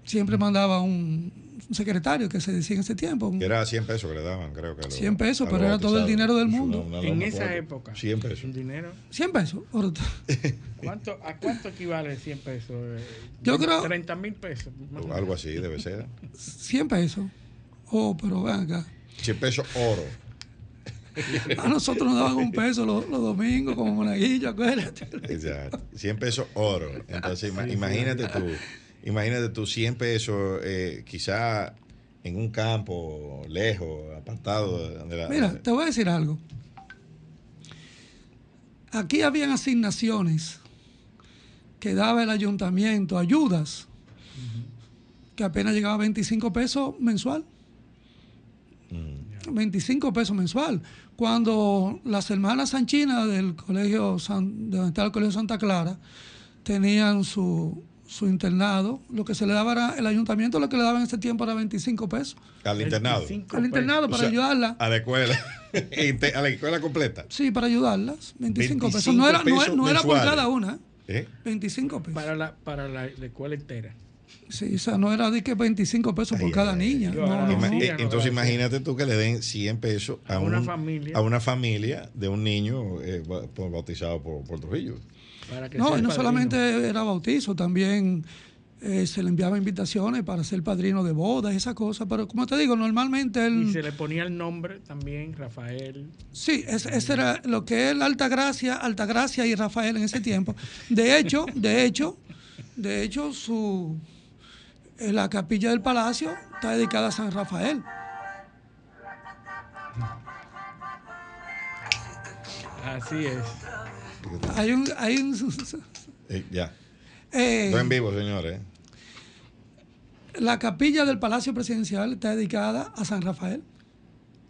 Siempre mandaba un, un secretario que se decía en ese tiempo. Que era 100 pesos que le daban, creo que. 100 pesos, pero era todo el dinero del mundo. en esa época. 100 pesos. ¿Un dinero? 100 pesos. ¿Cuánto, ¿A cuánto equivale 100 pesos? Yo creo. 30 mil pesos. Algo así debe ser. 100 pesos. Oh, pero ven acá. 100 pesos oro. A nosotros nos daban un peso los, domingos como monaguillo, acuérdate. Exacto. 100 pesos oro. Entonces, imagínate tú imagínate tú 100 pesos, eh, quizá en un campo lejos, apartado de la... Mira, te voy a decir algo. Aquí habían asignaciones que daba el ayuntamiento, ayudas, que apenas llegaba a 25 pesos mensual. 25 mm. pesos mensual. Cuando las hermanas sanchinas del colegio, San, de donde está el colegio Santa Clara, tenían su, su internado, lo que se le daba era, el ayuntamiento lo que le daba en ese tiempo era 25 pesos. Al internado. Al internado para ayudarla. A la escuela. a la escuela completa. Sí, para ayudarlas. 25, pesos. No era, no, era por cada una. ¿Eh? 25 pesos. Para la, para la, escuela entera. Sí, o sea, no era de que 25 pesos por cada niña. entonces imagínate tú que le den 100 pesos a, una, familia. a una familia de un niño eh, bautizado por, por Trujillo no, y no solamente era bautizo, también eh, se le enviaba invitaciones para ser padrino de bodas, esas cosas. Pero como te digo, normalmente él. Y se le ponía el nombre también, Rafael. Sí, ese, era lo que es Alta Gracia, Alta Gracia y Rafael en ese tiempo. De hecho, de hecho, de hecho, su eh, la capilla del palacio está dedicada a San Rafael. Así es. Hay un. Hay un eh, ya. Eh, en vivo, señores. La capilla del Palacio Presidencial está dedicada a San Rafael.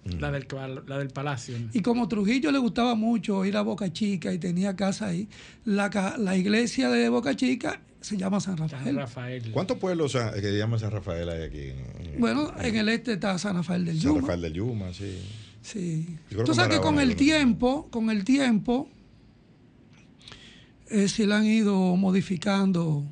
Mm. La del, la del palacio. Y como Trujillo le gustaba mucho ir a Boca Chica y tenía casa ahí, la, la iglesia de Boca Chica se llama San Rafael. Rafael. ¿Cuántos pueblos que llaman San Rafael hay aquí? Bueno, en el este está San Rafael del Yuma. San Rafael del Yuma, sí. Sí. Tú sabes que con el tiempo, con el tiempo, eh, se la han ido modificando.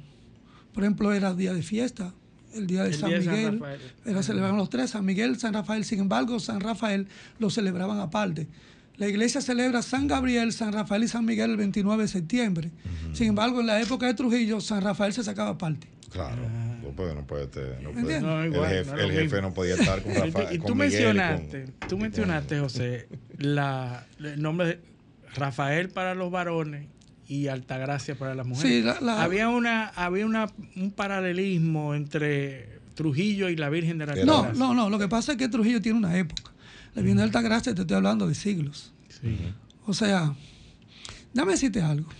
Por ejemplo, era día de fiesta, el día de San Miguel. era celebraban los tres, San Miguel, San Rafael. Sin embargo, San Rafael lo celebraban aparte. La iglesia celebra San Gabriel, San Rafael y San Miguel el 29 de septiembre. Sin embargo, en la época de Trujillo, San Rafael se sacaba aparte. Claro, no puede, no puede, el, jefe, no podía estar con Rafael. Y, tú mencionaste, tú mencionaste, José, la, el nombre de Rafael para los varones y Altagracia para las mujeres. había una había una, un paralelismo entre Trujillo y la Virgen de la Altagracia. No, no, no. Lo que pasa es que Trujillo tiene una época. La Virgen de Altagracia te estoy hablando de siglos. O sea, dame decirte algo.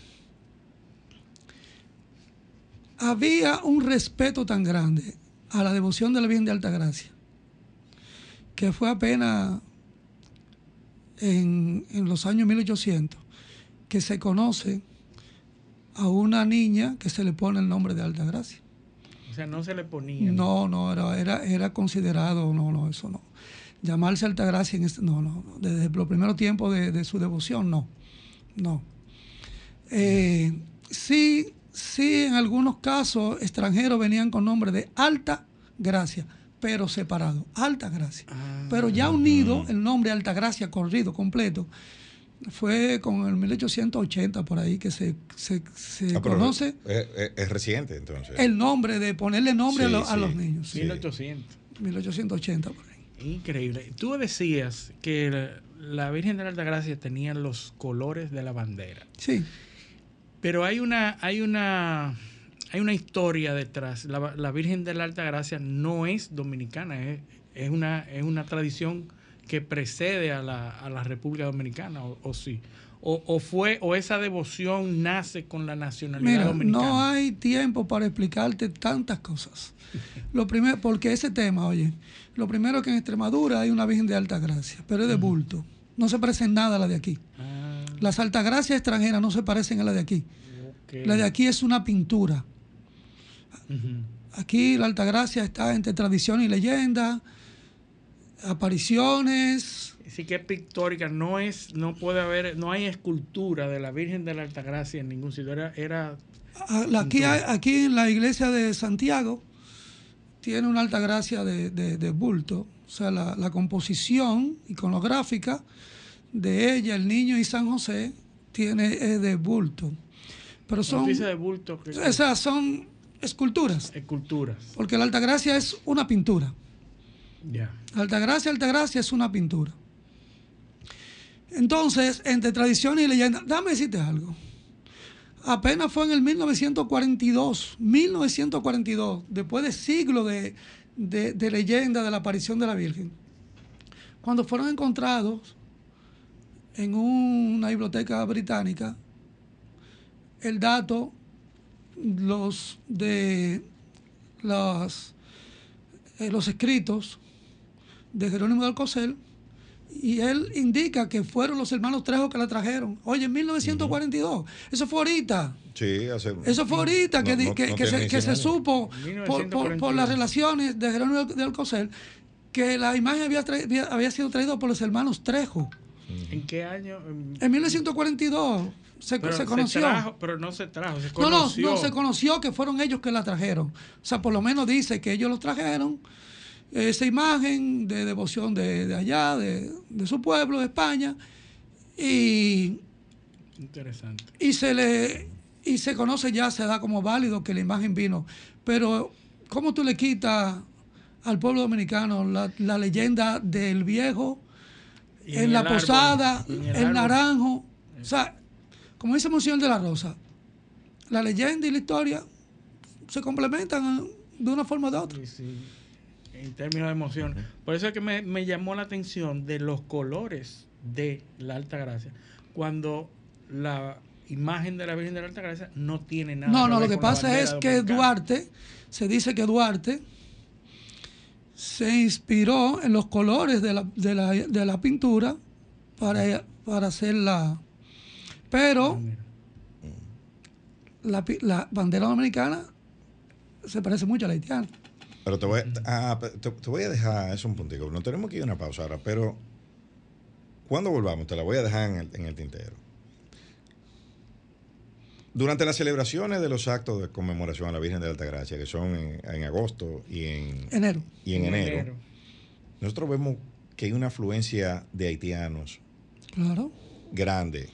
Había un respeto tan grande a la devoción de la Virgen de Altagracia que fue apenas en, en los años 1800 que se conoce a una niña que se le pone el nombre de Alta Gracia. O sea, no se le ponía. No, no, era, era, era considerado, no, no, eso no. Llamarse Alta Gracia en este, no, no, desde los primeros tiempos de, su devoción, no, no. Eh, sí, sí, en algunos casos extranjeros venían con nombre de Alta Gracia, pero separado, Alta Gracia. Ah. pero ya unido el nombre Alta Gracia corrido, completo, fue con el 1880 por ahí que se, se, se ah, conoce. Es, reciente entonces. El nombre, de ponerle nombre a, los niños. 1800. 1880 por ahí. Increíble. Tú decías que la Virgen de la Alta Gracia tenía los colores de la bandera. Sí. Pero hay una, hay una, hay una historia detrás. La, Virgen de la Alta Gracia no es dominicana, es, es, una, es una tradición que precede a la, a la República Dominicana, o, sí. O, fue, o esa devoción nace con la nacionalidad dominicana. No hay tiempo para explicarte tantas cosas. Lo primero, porque ese tema, oye, lo primero que en Extremadura hay una Virgen de Alta Gracia, pero es de bulto. No se parece en nada a la de aquí. Ah. Las Altagracias extranjeras no se parecen a la de aquí. La de aquí es una pintura. Aquí la Altagracia está entre tradición y leyenda apariciones. Sí que es pictórica, no es, no puede haber, no hay escultura de la Virgen de la Altagracia en ningún sitio. Era, ah, aquí, aquí en la iglesia de Santiago tiene una Altagracia de, de, bulto. O sea, la, composición iconográfica de ella, el niño y San José, tiene es de bulto. Pero son. de bulto. esas son esculturas. Esculturas. Porque la Altagracia es una pintura. Ya. Altagracia, Altagracia es una pintura. Entonces, entre tradición y leyenda, dame decirte algo. apenas fue en el 1942, 1942, después de siglos de, de, leyenda de la aparición de la Virgen, cuando fueron encontrados en una biblioteca británica el dato los de los, eh, los escritos de Jerónimo de Alcocer y él indica que fueron los hermanos Trejo que la trajeron. Oye, en 1942, eso fue ahorita. Sí, hace, Eso fue ahorita que, se, supo por, las relaciones de Jerónimo de Alcocer que la imagen había, había sido traída por los hermanos Trejo. ¿En qué año? En 1942 se, conoció. pero no se trajo, se conoció. No, no, se conoció que fueron ellos que la trajeron. O sea, por lo menos dice que ellos los trajeron. Esa imagen de devoción de, allá, de, su pueblo, de España. Y. Interesante. Y se le. Y se conoce ya, se da como válido que la imagen vino. Pero, ¿cómo tú le quitas al pueblo dominicano la, leyenda del viejo en, la posada, el, naranjo? O sea, como dice Monseñor de la Rosa, la leyenda y la historia se complementan de una forma o de otra. Sí, En términos de emoción. Por eso es que me, llamó la atención de los colores de la Alta Gracia. Cuando la imagen de la Virgen de la Alta Gracia no tiene nada. No, no, lo que pasa es que Duarte, se dice que Duarte se inspiró en los colores de la, de la, de la pintura para, para hacer la, pero ah, la, bandera dominicana se parece mucho a la haitiana. Pero te voy, a, ah, te, voy a dejar, es un puntico, no tenemos que ir a una pausa ahora, pero cuando volvamos, te la voy a dejar en el, tintero. Durante las celebraciones de los actos de conmemoración a la Virgen de la Altagracia, que son en, agosto y en enero, y en, enero, nosotros vemos que hay una afluencia de haitianos claro. grande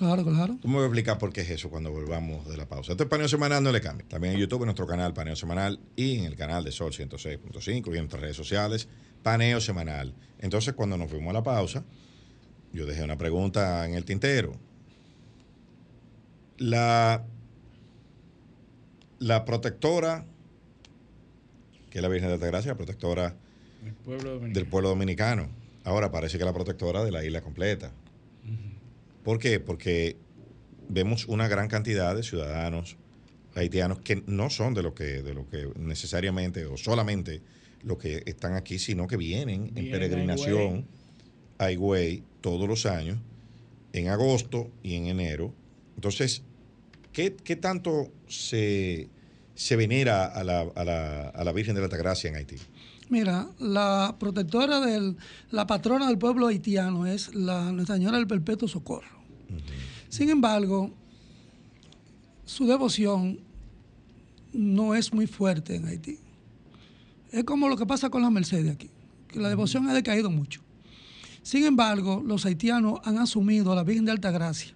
Claro, claro. ¿Cómo me voy a explicar por qué es eso cuando volvamos de la pausa? Esto es Paneo Semanal, no le cambie. También en YouTube, en nuestro canal Paneo Semanal y en el canal de Sol 106.5 y en nuestras redes sociales, Paneo Semanal. Entonces, cuando nos fuimos a la pausa, yo dejé una pregunta en el tintero. La, la protectora, que es la Virgen de Altagracia, la protectora del pueblo dominicano. Ahora parece que la protectora de la isla completa. ¿Por qué? Porque vemos una gran cantidad de ciudadanos haitianos que no son de lo que, de lo que necesariamente o solamente los que están aquí, sino que vienen en peregrinación a Higüey todos los años, en agosto y en enero. Entonces, ¿qué, tanto se, se venera a la, a, la, a la Virgen de la Altagracia en Haití? Mira, la protectora del, la patrona del pueblo haitiano es la Nuestra Señora del Perpetuo Socorro. Sin embargo, su devoción no es muy fuerte en Haití. Es como lo que pasa con la Mercedes aquí, que la devoción ha decaído mucho. Sin embargo, los haitianos han asumido a la Virgen de Altagracia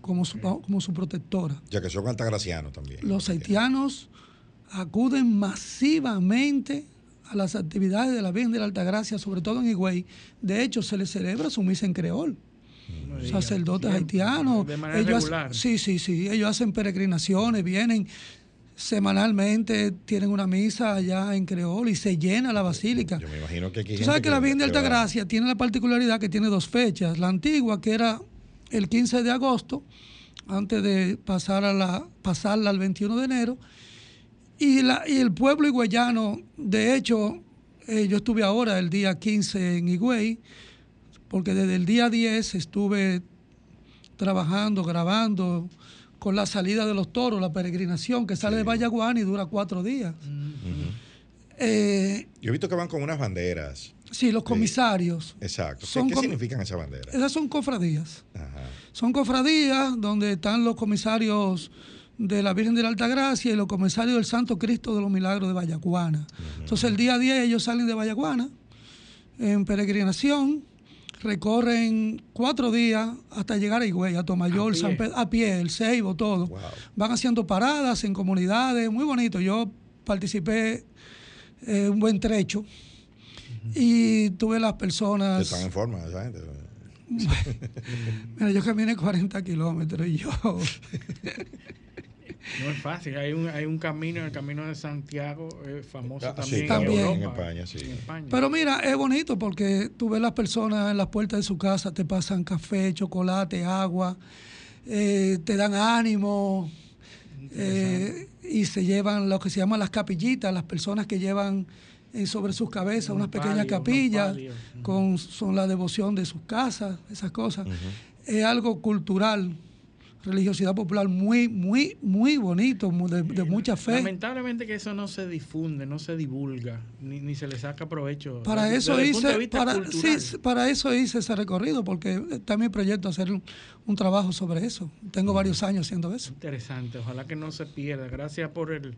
como su, como su protectora. Ya que son altagracianos también. Los haitianos acuden masivamente a las actividades de la Virgen de la Altagracia, sobre todo en Higüey. De hecho, se le celebra su misa en creol. sacerdotes haitianos. De manera regular. sí, sí, sí. Ellos hacen peregrinaciones, vienen semanalmente, tienen una misa allá en creol y se llena la basílica. Yo me imagino que aquí. Tú sabes que, la Virgen de Altagracia tiene la particularidad que tiene dos fechas. La antigua, que era el 15 de agosto, antes de pasar a la, pasarla al 21 de enero y, la, y el pueblo higüeyano, de hecho, eh, yo estuve ahora el día 15 en Higüey, porque desde el día 10 estuve trabajando, grabando con la salida de los toros, la peregrinación que sale de Vallaguán y dura cuatro días. Eh, yo he visto que van con unas banderas. Sí, los comisarios. Exacto. ¿Qué, significan esas banderas? Esas son cofradías. Son cofradías donde están los comisarios de la Virgen de la Alta Gracia y los comisarios del Santo Cristo de los Milagros de Vallaguana. Entonces el día a día ellos salen de Vallaguana en peregrinación, recorren cuatro días hasta llegar a Higüey, a Tomayor, a San Pedro, a pie, el Ceibo, todo. Van haciendo paradas en comunidades, muy bonito. Yo participé en un buen trecho y tuve las personas... Están en forma esa gente. Mira, yo caminé 40 kilómetros y yo... No es fácil, hay un, hay un camino, el camino de Santiago, famoso ah, también, en, España, sí. Pero mira, es bonito porque tú ves las personas en las puertas de su casa, te pasan café, chocolate, agua, eh, te dan ánimo eh, y se llevan lo que se llaman las capillitas, las personas que llevan eh, sobre sus cabezas unas pequeñas capillas con son la devoción de sus casas, esas cosas. Es algo cultural religiosidad popular muy, muy, muy bonito, de, mucha fe. Lamentablemente que eso no se difunde, no se divulga, ni, se le saca provecho. Para eso hice, para, sí, para eso hice ese recorrido, porque está mi proyecto hacer un, trabajo sobre eso. Tengo varios años haciendo eso. Interesante, ojalá que no se pierda. Gracias por el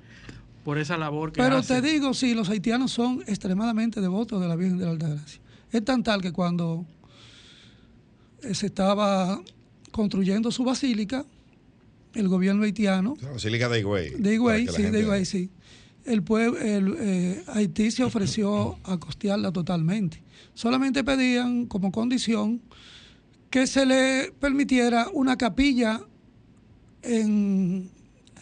por esa labor que Pero te digo, sí, los haitianos son extremadamente devotos de la Virgen de la Altagracia. Es tan tal que cuando se estaba construyendo su basílica, el gobierno haitiano. La basílica de Higüey. De Higüey, sí, de Higüey, sí. El pueblo, el, eh, Haití se ofreció a costearla totalmente. Solamente pedían como condición que se le permitiera una capilla en,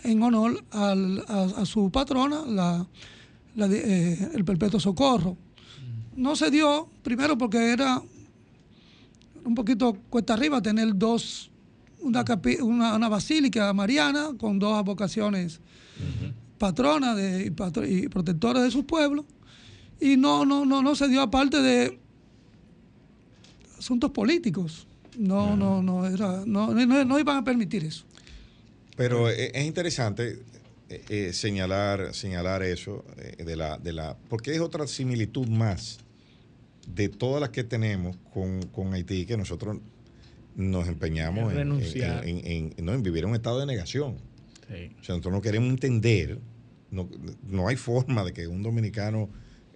en honor al, a, su patrona, la, eh, el Perpetuo Socorro. No se dio, primero porque era un poquito cuesta arriba tener dos, una, una, basílica mariana con dos avocaciones patronas de, y, protectoras de su pueblo. Y no, no, no, no se dio aparte de asuntos políticos. No, no, no, era, no, no, iban a permitir eso. Pero e, es interesante eh, eh, señalar, señalar eso eh, de la, de la, porque es otra similitud más de todas las que tenemos con, Haití, que nosotros nos empeñamos en, en, vivir en un estado de negación. O sea, nosotros no queremos entender, no, no hay forma de que un dominicano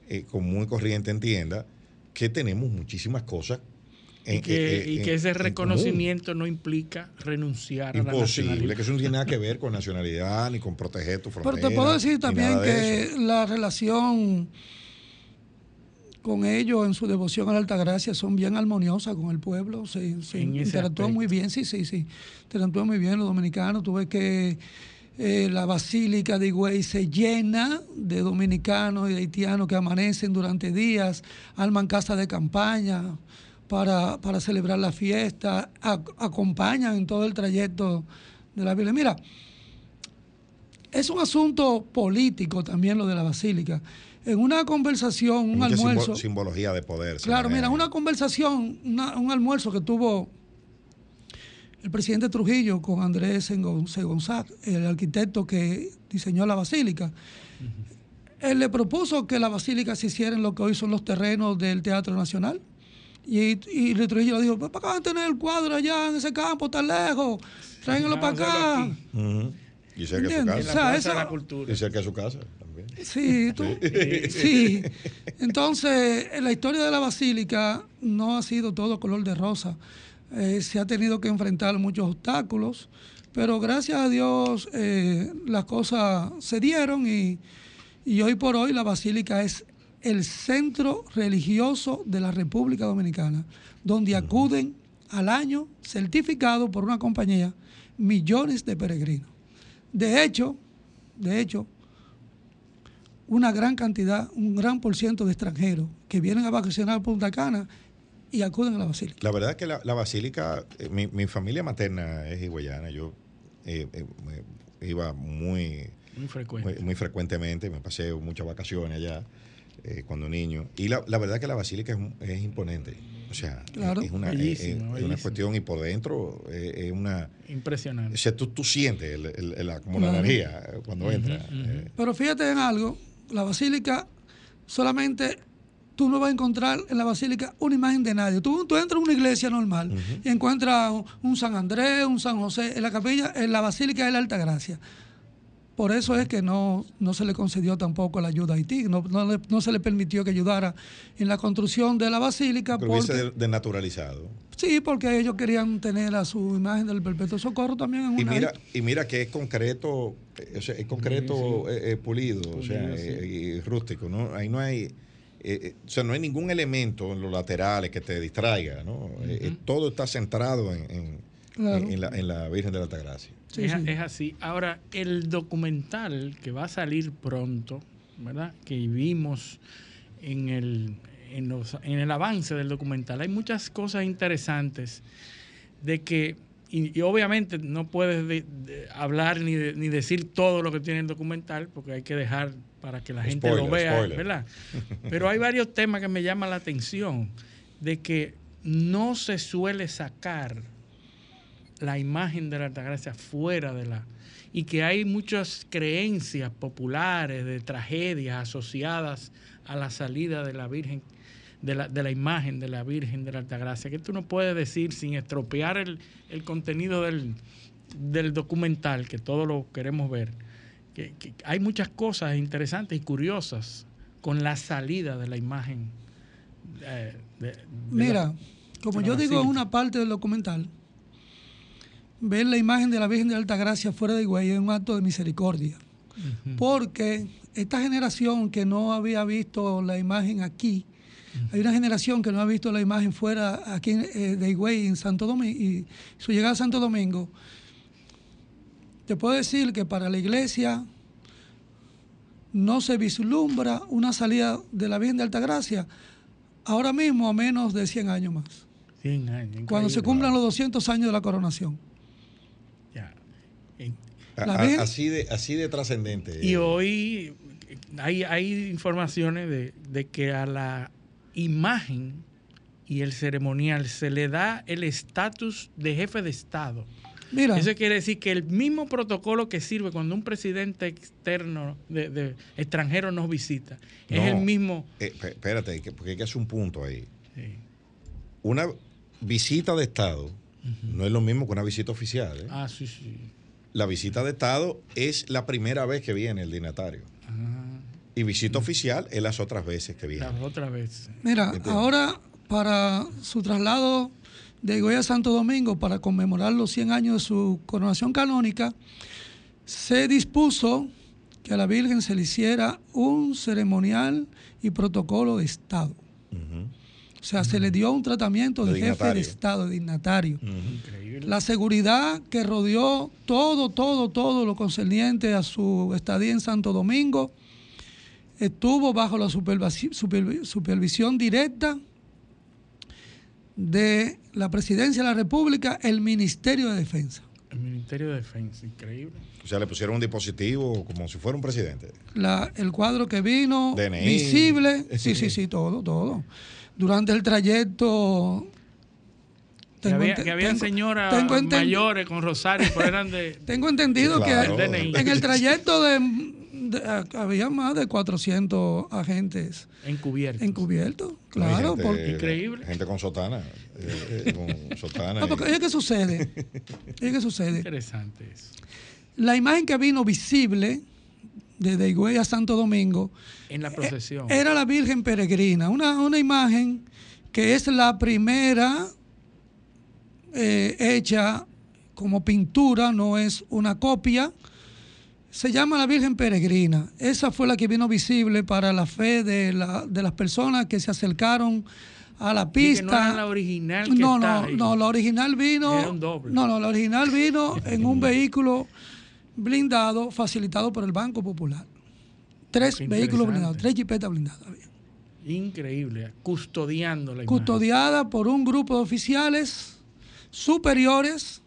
eh, común y corriente entienda que tenemos muchísimas cosas y que, ese reconocimiento no implica renunciar a la nacionalidad. que eso no tiene nada que ver con nacionalidad ni con proteger tu frontera. Pero te puedo decir también que la relación con ellos en su devoción a la Alta Gracia son bien armoniosas con el pueblo, se, se interactúan muy bien, sí, sí, sí, interactúan muy bien los dominicanos. Tuve que eh, la Basílica de Higüey se llena de dominicanos y de haitianos que amanecen durante días, alman casa de campaña para, celebrar la fiesta, acompañan en todo el trayecto de la Biblia. Mira, es un asunto político también lo de la Basílica en una conversación, un almuerzo. simbología de poder. Claro, mira, una conversación, un almuerzo que tuvo el presidente Trujillo con Andrés González, el arquitecto que diseñó la basílica. Él le propuso que la basílica se hiciera en lo que hoy son los terrenos del Teatro Nacional. Y, y Trujillo le dijo, ¿para qué van a tener el cuadro allá en ese campo tan lejos? Tráiganlo para acá. Y cerca de su casa. Y cerca de su casa. Sí, sí. Entonces, la historia de la basílica no ha sido todo color de rosa. Eh, se ha tenido que enfrentar muchos obstáculos, pero gracias a Dios eh, las cosas se dieron y, hoy por hoy la basílica es el centro religioso de la República Dominicana, donde acuden al año, certificado por una compañía, millones de peregrinos. De hecho, de hecho, una gran cantidad, un gran por ciento de extranjeros que vienen a vacacionar a Punta Cana y acuden a la basílica. La verdad es que la, basílica, eh, mi, familia materna es higüeyana, yo eh, eh, iba muy, muy, frecuentemente, me pasé muchas vacaciones allá cuando niño, y la, verdad es que la basílica es, imponente. O sea, es, una, una, cuestión y por dentro es una... Impresionante. O sea, tú, tú sientes la, como la energía cuando entra. Pero fíjate en algo, la basílica solamente tú no vas a encontrar en la basílica una imagen de nadie. Tú, tú entras a una iglesia normal y encuentras un, San Andrés, un San José, en la capilla, en la basílica de la Alta Gracia. Por eso es que no, no se le concedió tampoco la ayuda a Haití, no, no, se le permitió que ayudara en la construcción de la basílica. Pero porque, desnaturalizado. Sí, porque ellos querían tener a su imagen del Perpetuo Socorro también en una y mira Y mira que es concreto, es concreto eh, eh, pulido, o sea, y rústico, ¿no? Ahí no hay eh, o sea, no hay ningún elemento en los laterales que te distraiga, ¿no? todo está centrado en, la, Virgen de la Altagracia. Es, es, así. Ahora, el documental que va a salir pronto, ¿verdad? Que vimos en el, en, el avance del documental, hay muchas cosas interesantes de que y, obviamente no puedes hablar ni, ni, decir todo lo que tiene el documental porque hay que dejar para que la gente lo vea, ¿verdad? Pero hay varios temas que me llaman la atención de que no se suele sacar la imagen de la Altagracia fuera de la y que hay muchas creencias populares de tragedias asociadas a la salida de la Virgen de la, de la, imagen de la Virgen de la Altagracia, que tú no puedes decir sin estropear el, el contenido del, del, documental, que todos lo queremos ver, que, hay muchas cosas interesantes y curiosas con la salida de la imagen. Eh, Mira, como yo digo una parte del documental, ver la imagen de la Virgen de la Altagracia fuera de Higüey es un acto de misericordia. Porque esta generación que no había visto la imagen aquí, hay una generación que no ha visto la imagen fuera aquí eh, de Higüey, en Santo Domingo, y su llegada a Santo Domingo. Te puedo decir que para la iglesia no se vislumbra una salida de la Virgen de Altagracia ahora mismo a menos de 100 años más. 100 años. Cuando se cumplan los 200 años de la coronación. Así de, así de trascendente. Y hoy hay, hay informaciones de, de que a la imagen y el ceremonial se le da el estatus de jefe de Estado. Mira. Eso quiere decir que el mismo protocolo que sirve cuando un presidente externo de, extranjero nos visita es el mismo. Eh, espérate, porque hay que hacer un punto ahí. Una visita de Estado no es lo mismo que una visita oficial. ¿eh? Ah, sí, sí. La visita de Estado es la primera vez que viene el dignatario. Y visita oficial es las otras veces que viene. Las otras veces. Mira, ahora para su traslado de Goya a Santo Domingo para conmemorar los 100 años de su coronación canónica, se dispuso que a la Virgen se le hiciera un ceremonial y protocolo de Estado. O sea, se le dio un tratamiento de, jefe de Estado, dignatario. La seguridad que rodeó todo, todo, todo lo concerniente a su estadía en Santo Domingo estuvo bajo la supervisión directa de la Presidencia de la República, el Ministerio de Defensa. El Ministerio de Defensa, increíble. O sea, le pusieron un dispositivo como si fuera un presidente. La, el cuadro que vino, visible, sí, sí, sí, todo, todo. Durante el trayecto que, había, señoras mayores con rosario, eran de... Tengo entendido que en el trayecto de había más de 400 agentes encubiertos. Encubiertos, claro. increíble. Gente con sotana. Eh, con sotana no, porque ¿qué sucede? ¿Qué sucede? Interesante eso. La imagen que vino visible desde Higüey a Santo Domingo. En la procesión. Era la Virgen Peregrina. Una, una imagen que es la primera eh, hecha como pintura, no es una copia se llama la Virgen Peregrina. Esa fue la que vino visible para la fe de, la, de las personas que se acercaron a la pista. no era la original. Que no, no, no, la original vino. No, no, la original vino en un vehículo blindado facilitado por el Banco Popular. Tres vehículos blindados, tres jipetas blindadas. Increíble, custodiando la Custodiada por un grupo de oficiales superiores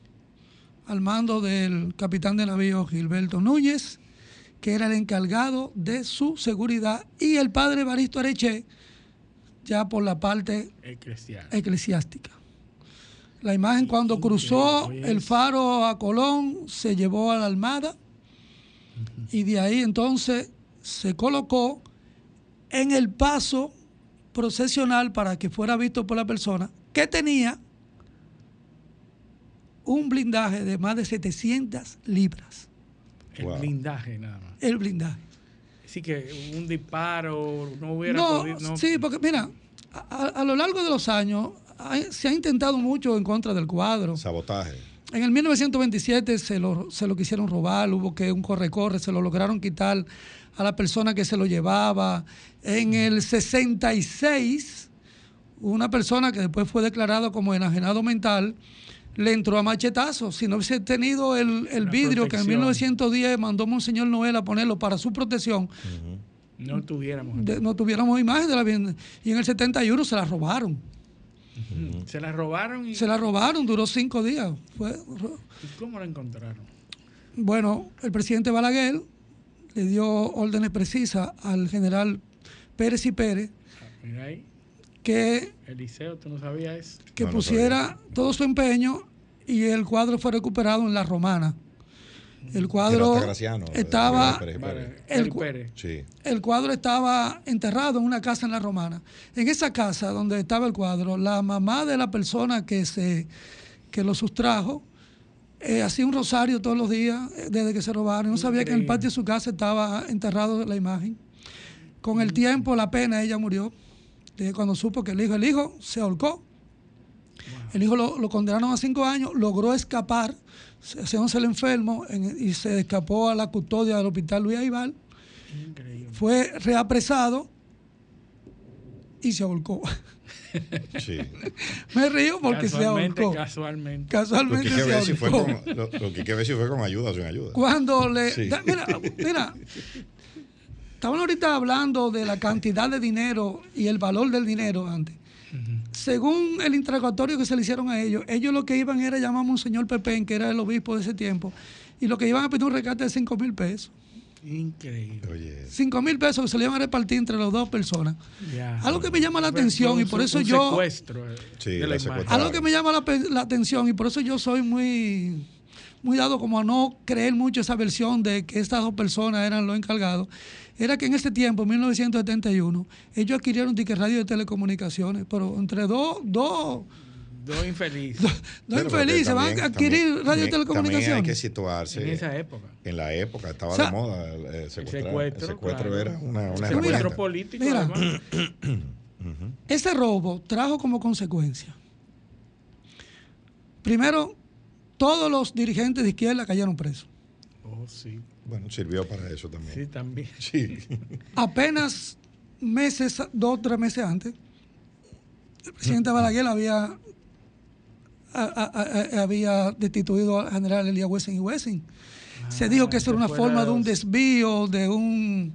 al mando del capitán de navío Gilberto Núñez, que era el encargado de su seguridad, y el padre Baristo Areche, ya por la parte eclesiástica. La imagen cuando cruzó el faro a Colón se llevó a la Almada y de ahí entonces se colocó en el paso procesional para que fuera visto por la persona que tenía un blindaje de más de 700 libras. El blindaje nada más. El blindaje. Así que un disparo no hubiera no, podido. Sí, porque mira, a, lo largo de los años se ha intentado mucho en contra del cuadro. Sabotaje. en el 1927 se lo, se lo quisieron robar, hubo que un corre-corre, se lo lograron quitar a la persona que se lo llevaba. En el 66, una persona que después fue declarado como enajenado mental, le entró a machetazos. Si no hubiese tenido el, vidrio que en 1910 mandó Monseñor Noel a ponerlo para su protección, no tuviéramos. no tuviéramos imagen de la bien. Y en el 71 se la robaron. Se la robaron. Y... Se la robaron, duró cinco días. Fue... ¿Y cómo la encontraron? Bueno, el presidente Balaguer le dio órdenes precisas al general Pérez y Pérez. Ah, mira ahí. Que, Eliseo, tú no sabías Que pusiera todo su empeño y el cuadro fue recuperado en la romana. El cuadro estaba el, el, cuadro estaba enterrado en una casa en la Romana. En esa casa donde estaba el cuadro, la mamá de la persona que se que lo sustrajo eh, hacía un rosario todos los días eh, desde que se robaron. No sabía que en el patio de su casa estaba enterrado la imagen. Con el tiempo, la pena, ella murió. cuando supo que el hijo, el hijo se ahorcó. El hijo lo, lo condenaron a cinco años, logró escapar se el enfermo y se escapó a la custodia del hospital Luis Aibal. Fue reapresado y se ahorcó. Sí. Me río porque se ahorcó. Casualmente. Casualmente lo que, se ahorcó. Con, lo, que hay que ver si fue con ayuda o sin ayuda. Cuando le. mira, mira. Estaban ahorita hablando de la cantidad de dinero y el valor del dinero antes. Según el interrogatorio que se le hicieron a ellos, ellos lo que iban era llamar a un señor Pepén, que era el obispo de ese tiempo, y lo que iban a pedir un rescate de 5 mil pesos. Increíble. 5 mil pesos que se le iban a repartir entre las dos personas. Algo que me llama la atención y por eso yo. Secuestro sí, algo que me llama la, la, atención y por eso yo soy muy, muy dado como a no creer mucho esa versión de que estas dos personas eran los encargados era que en ese tiempo, en 1971, ellos adquirieron un radio de telecomunicaciones, pero entre dos, dos Dos infelices. Dos, infelices van a adquirir radio de telecomunicaciones. También hay que situarse. En esa época. En la época estaba de moda el, secuestro. El secuestro era una, una secuestro político. Mira, ese robo trajo como consecuencia. Primero, todos los dirigentes de izquierda cayeron presos. Oh, sí. Bueno, sirvió para eso también. Sí, también. Sí. Apenas meses, dos o tres meses antes, el presidente Balaguer había, había destituido al general Elías Wessing y Wessing. Se ah, dijo que eso era una forma de un desvío, de un...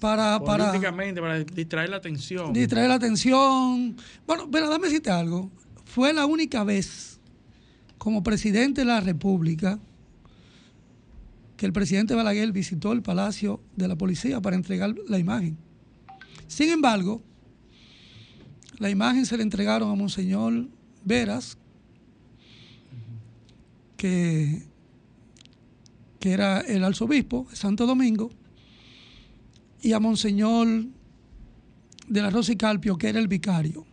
Para, Políticamente, para, distraer la atención. Distraer la atención. Bueno, pero dame decirte algo. Fue la única vez como presidente de la República que el presidente Balaguer visitó el Palacio de la Policía para entregar la imagen. Sin embargo, la imagen se le entregaron a Monseñor Veras, que, que era el arzobispo de Santo Domingo, y a Monseñor de la Rosa y Calpio, que era el vicario.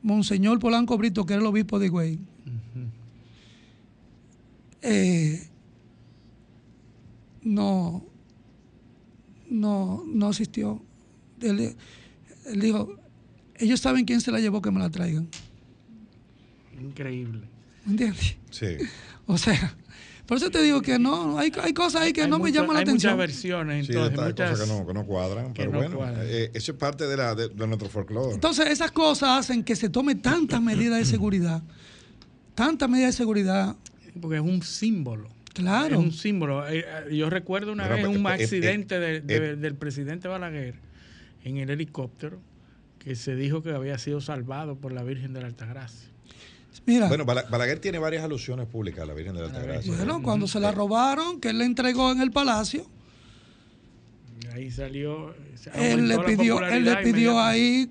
Monseñor Polanco Brito, que era el obispo de Higüey. eh, no, no, no asistió. Él, dijo, ellos saben quién se la llevó, que me la traigan. Increíble. ¿Me entiendes? Sí. O sea, por eso te digo que no, hay, hay cosas ahí que no me llaman la atención. Hay muchas versiones, entonces. hay muchas cosas que no, que no cuadran, pero bueno, eh, eso es parte de, la, de, nuestro folclore. Entonces, esas cosas hacen que se tome tantas medidas de seguridad, tantas medidas de seguridad. Porque es un símbolo. Claro. Es un símbolo. Eh, eh, yo recuerdo una vez un accidente del presidente Balaguer en el helicóptero que se dijo que había sido salvado por la Virgen de la Altagracia. Mira, bueno, Balaguer tiene varias alusiones públicas a la Virgen de la Altagracia. Bueno, cuando se la robaron, que él le entregó en el palacio. Ahí salió. Él le pidió, él le pidió ahí,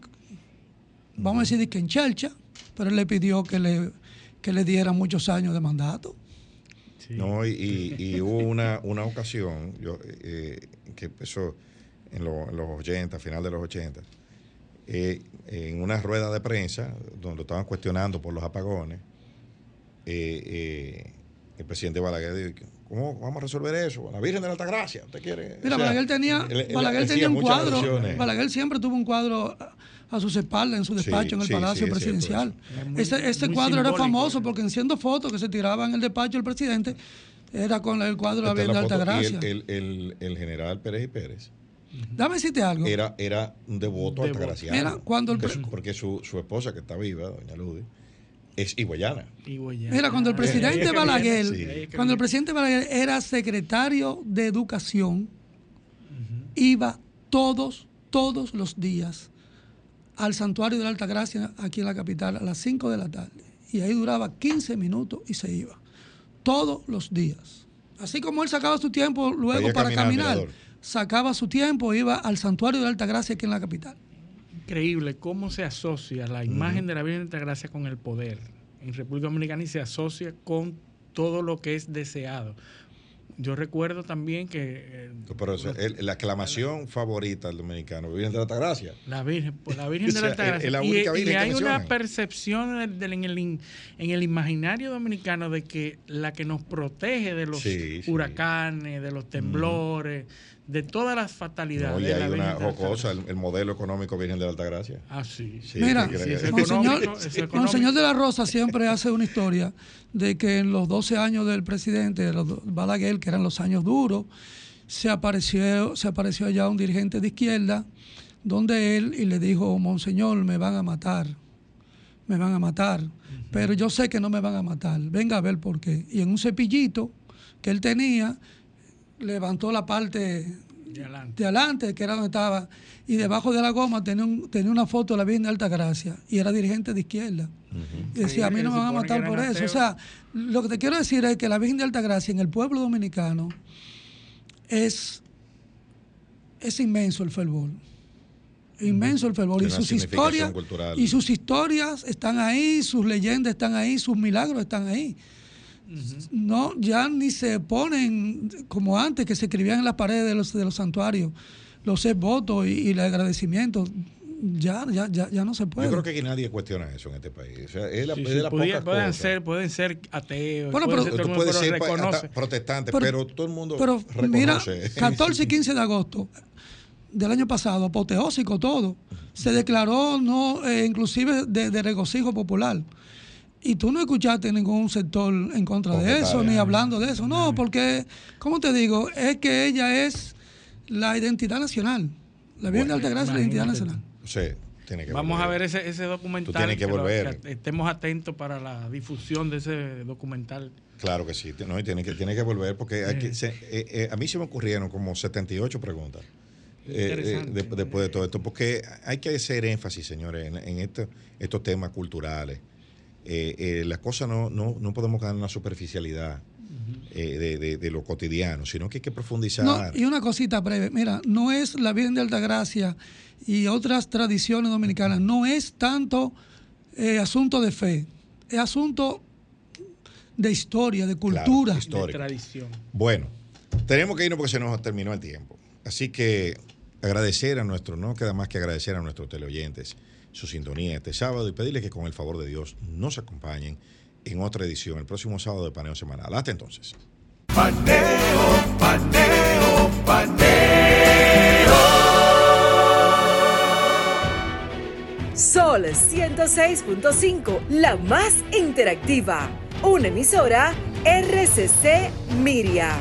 vamos a decir que en Chelcha, pero él le pidió que le, que le diera muchos años de mandato. No, y, hubo una, una ocasión yo, eh, que empezó en, los 80, final de los 80, eh, en una rueda de prensa donde lo estaban cuestionando por los apagones, eh, el presidente Balaguer dijo, ¿cómo vamos a resolver eso? La Virgen de la Altagracia, ¿usted quiere? Mira, Balaguer tenía, Balaguer tenía un cuadro, Balaguer siempre tuvo un cuadro a sus espaldas en su despacho en el Palacio Presidencial. ese, cuadro era famoso porque enciendo fotos que se tiraban en el despacho del presidente, era con el cuadro de la de Altagracia. El, el, el, general Pérez y Pérez. Dame decirte algo. Era, era un devoto altagraciano. Mira, cuando porque su, su, esposa, que está viva, doña Ludi, es iguayana. Mira, cuando el presidente Balaguer, cuando el presidente Balaguer era secretario de Educación, iba todos, todos los días al santuario de la Altagracia aquí en la capital a las 5 de la tarde. Y ahí duraba 15 minutos y se iba. Todos los días. Así como él sacaba su tiempo luego para caminar, sacaba su tiempo, iba al santuario de la Altagracia aquí en la capital. Increíble cómo se asocia la imagen de la Virgen de Altagracia con el poder en República Dominicana y se asocia con todo lo que es deseado yo recuerdo también que... Eh, pero la aclamación favorita del dominicano, Virgen de la Altagracia. La Virgen, pues, la Virgen de la Altagracia. y, hay una percepción en, el, en el imaginario dominicano de que la que nos protege de los huracanes, de los temblores, de todas las fatalidades. No, y hay una jocosa, el, modelo económico Virgen de la Altagracia. Ah, sí. Mira, Monseñor, de la Rosa siempre hace una historia de que en los 12 años del presidente Balaguer, que eran los años duros, se apareció, se apareció allá un dirigente de izquierda, donde él y le dijo, Monseñor, me van a matar, me van a matar, pero yo sé que no me van a matar, venga a ver por qué. Y en un cepillito que él tenía, levantó la parte de adelante. que era donde estaba, y debajo de la goma tenía, tenía una foto de la Virgen de Alta Gracia, y era dirigente de izquierda. Y decía, a mí no me van a matar por eso. O sea, lo que te quiero decir es que la Virgen de Alta Gracia en el pueblo dominicano es, es inmenso el fervor. Inmenso el fervor. Y sus historias. Y sus historias están ahí, sus leyendas están ahí, sus milagros están ahí no, ya ni se ponen como antes, que se escribían en las paredes de los, de los santuarios los votos y, y el agradecimiento. Ya, ya, ya, ya no se puede. Yo creo que aquí nadie cuestiona eso en este país. O sea, es la, pueden, ser, pueden ser ateos. Bueno, pero, tú puedes ser protestante, pero, todo el mundo pero, Mira, 14 y 15 de agosto del año pasado, apoteósico todo, se declaró no eh, inclusive de, de regocijo popular. Y tú no escuchaste ningún sector en contra de eso, ni hablando de eso. No, porque, ¿cómo te digo? Es que ella es la identidad nacional. La Virgen de Altagracia es la identidad nacional. Sí, tiene que Vamos a ver ese, ese documental. Tiene que, volver. estemos atentos para la difusión de ese documental. Claro que sí, no, tiene, que, tiene que volver porque eh, eh, a mí se me ocurrieron como 78 preguntas. Eh, después de todo esto, porque hay que hacer énfasis, señores, en, en estos temas culturales eh, eh, las cosas no, no, no podemos quedar en una superficialidad. Eh, de, lo cotidiano, sino que hay que profundizar. y una cosita breve, mira, no es la Virgen de Altagracia y otras tradiciones dominicanas, no es tanto asunto de fe, es asunto de historia, de cultura, de tradición. Bueno, tenemos que irnos porque se nos terminó el tiempo. Así que agradecer a nuestro, no queda más que agradecer a nuestros teleoyentes su sintonía este sábado y pedirles que con el favor de Dios nos acompañen en otra edición el próximo sábado de Paneo Semanal. Hasta entonces. Paneo, paneo, paneo. Sol 106.5, la más interactiva. Una emisora RCC Miria.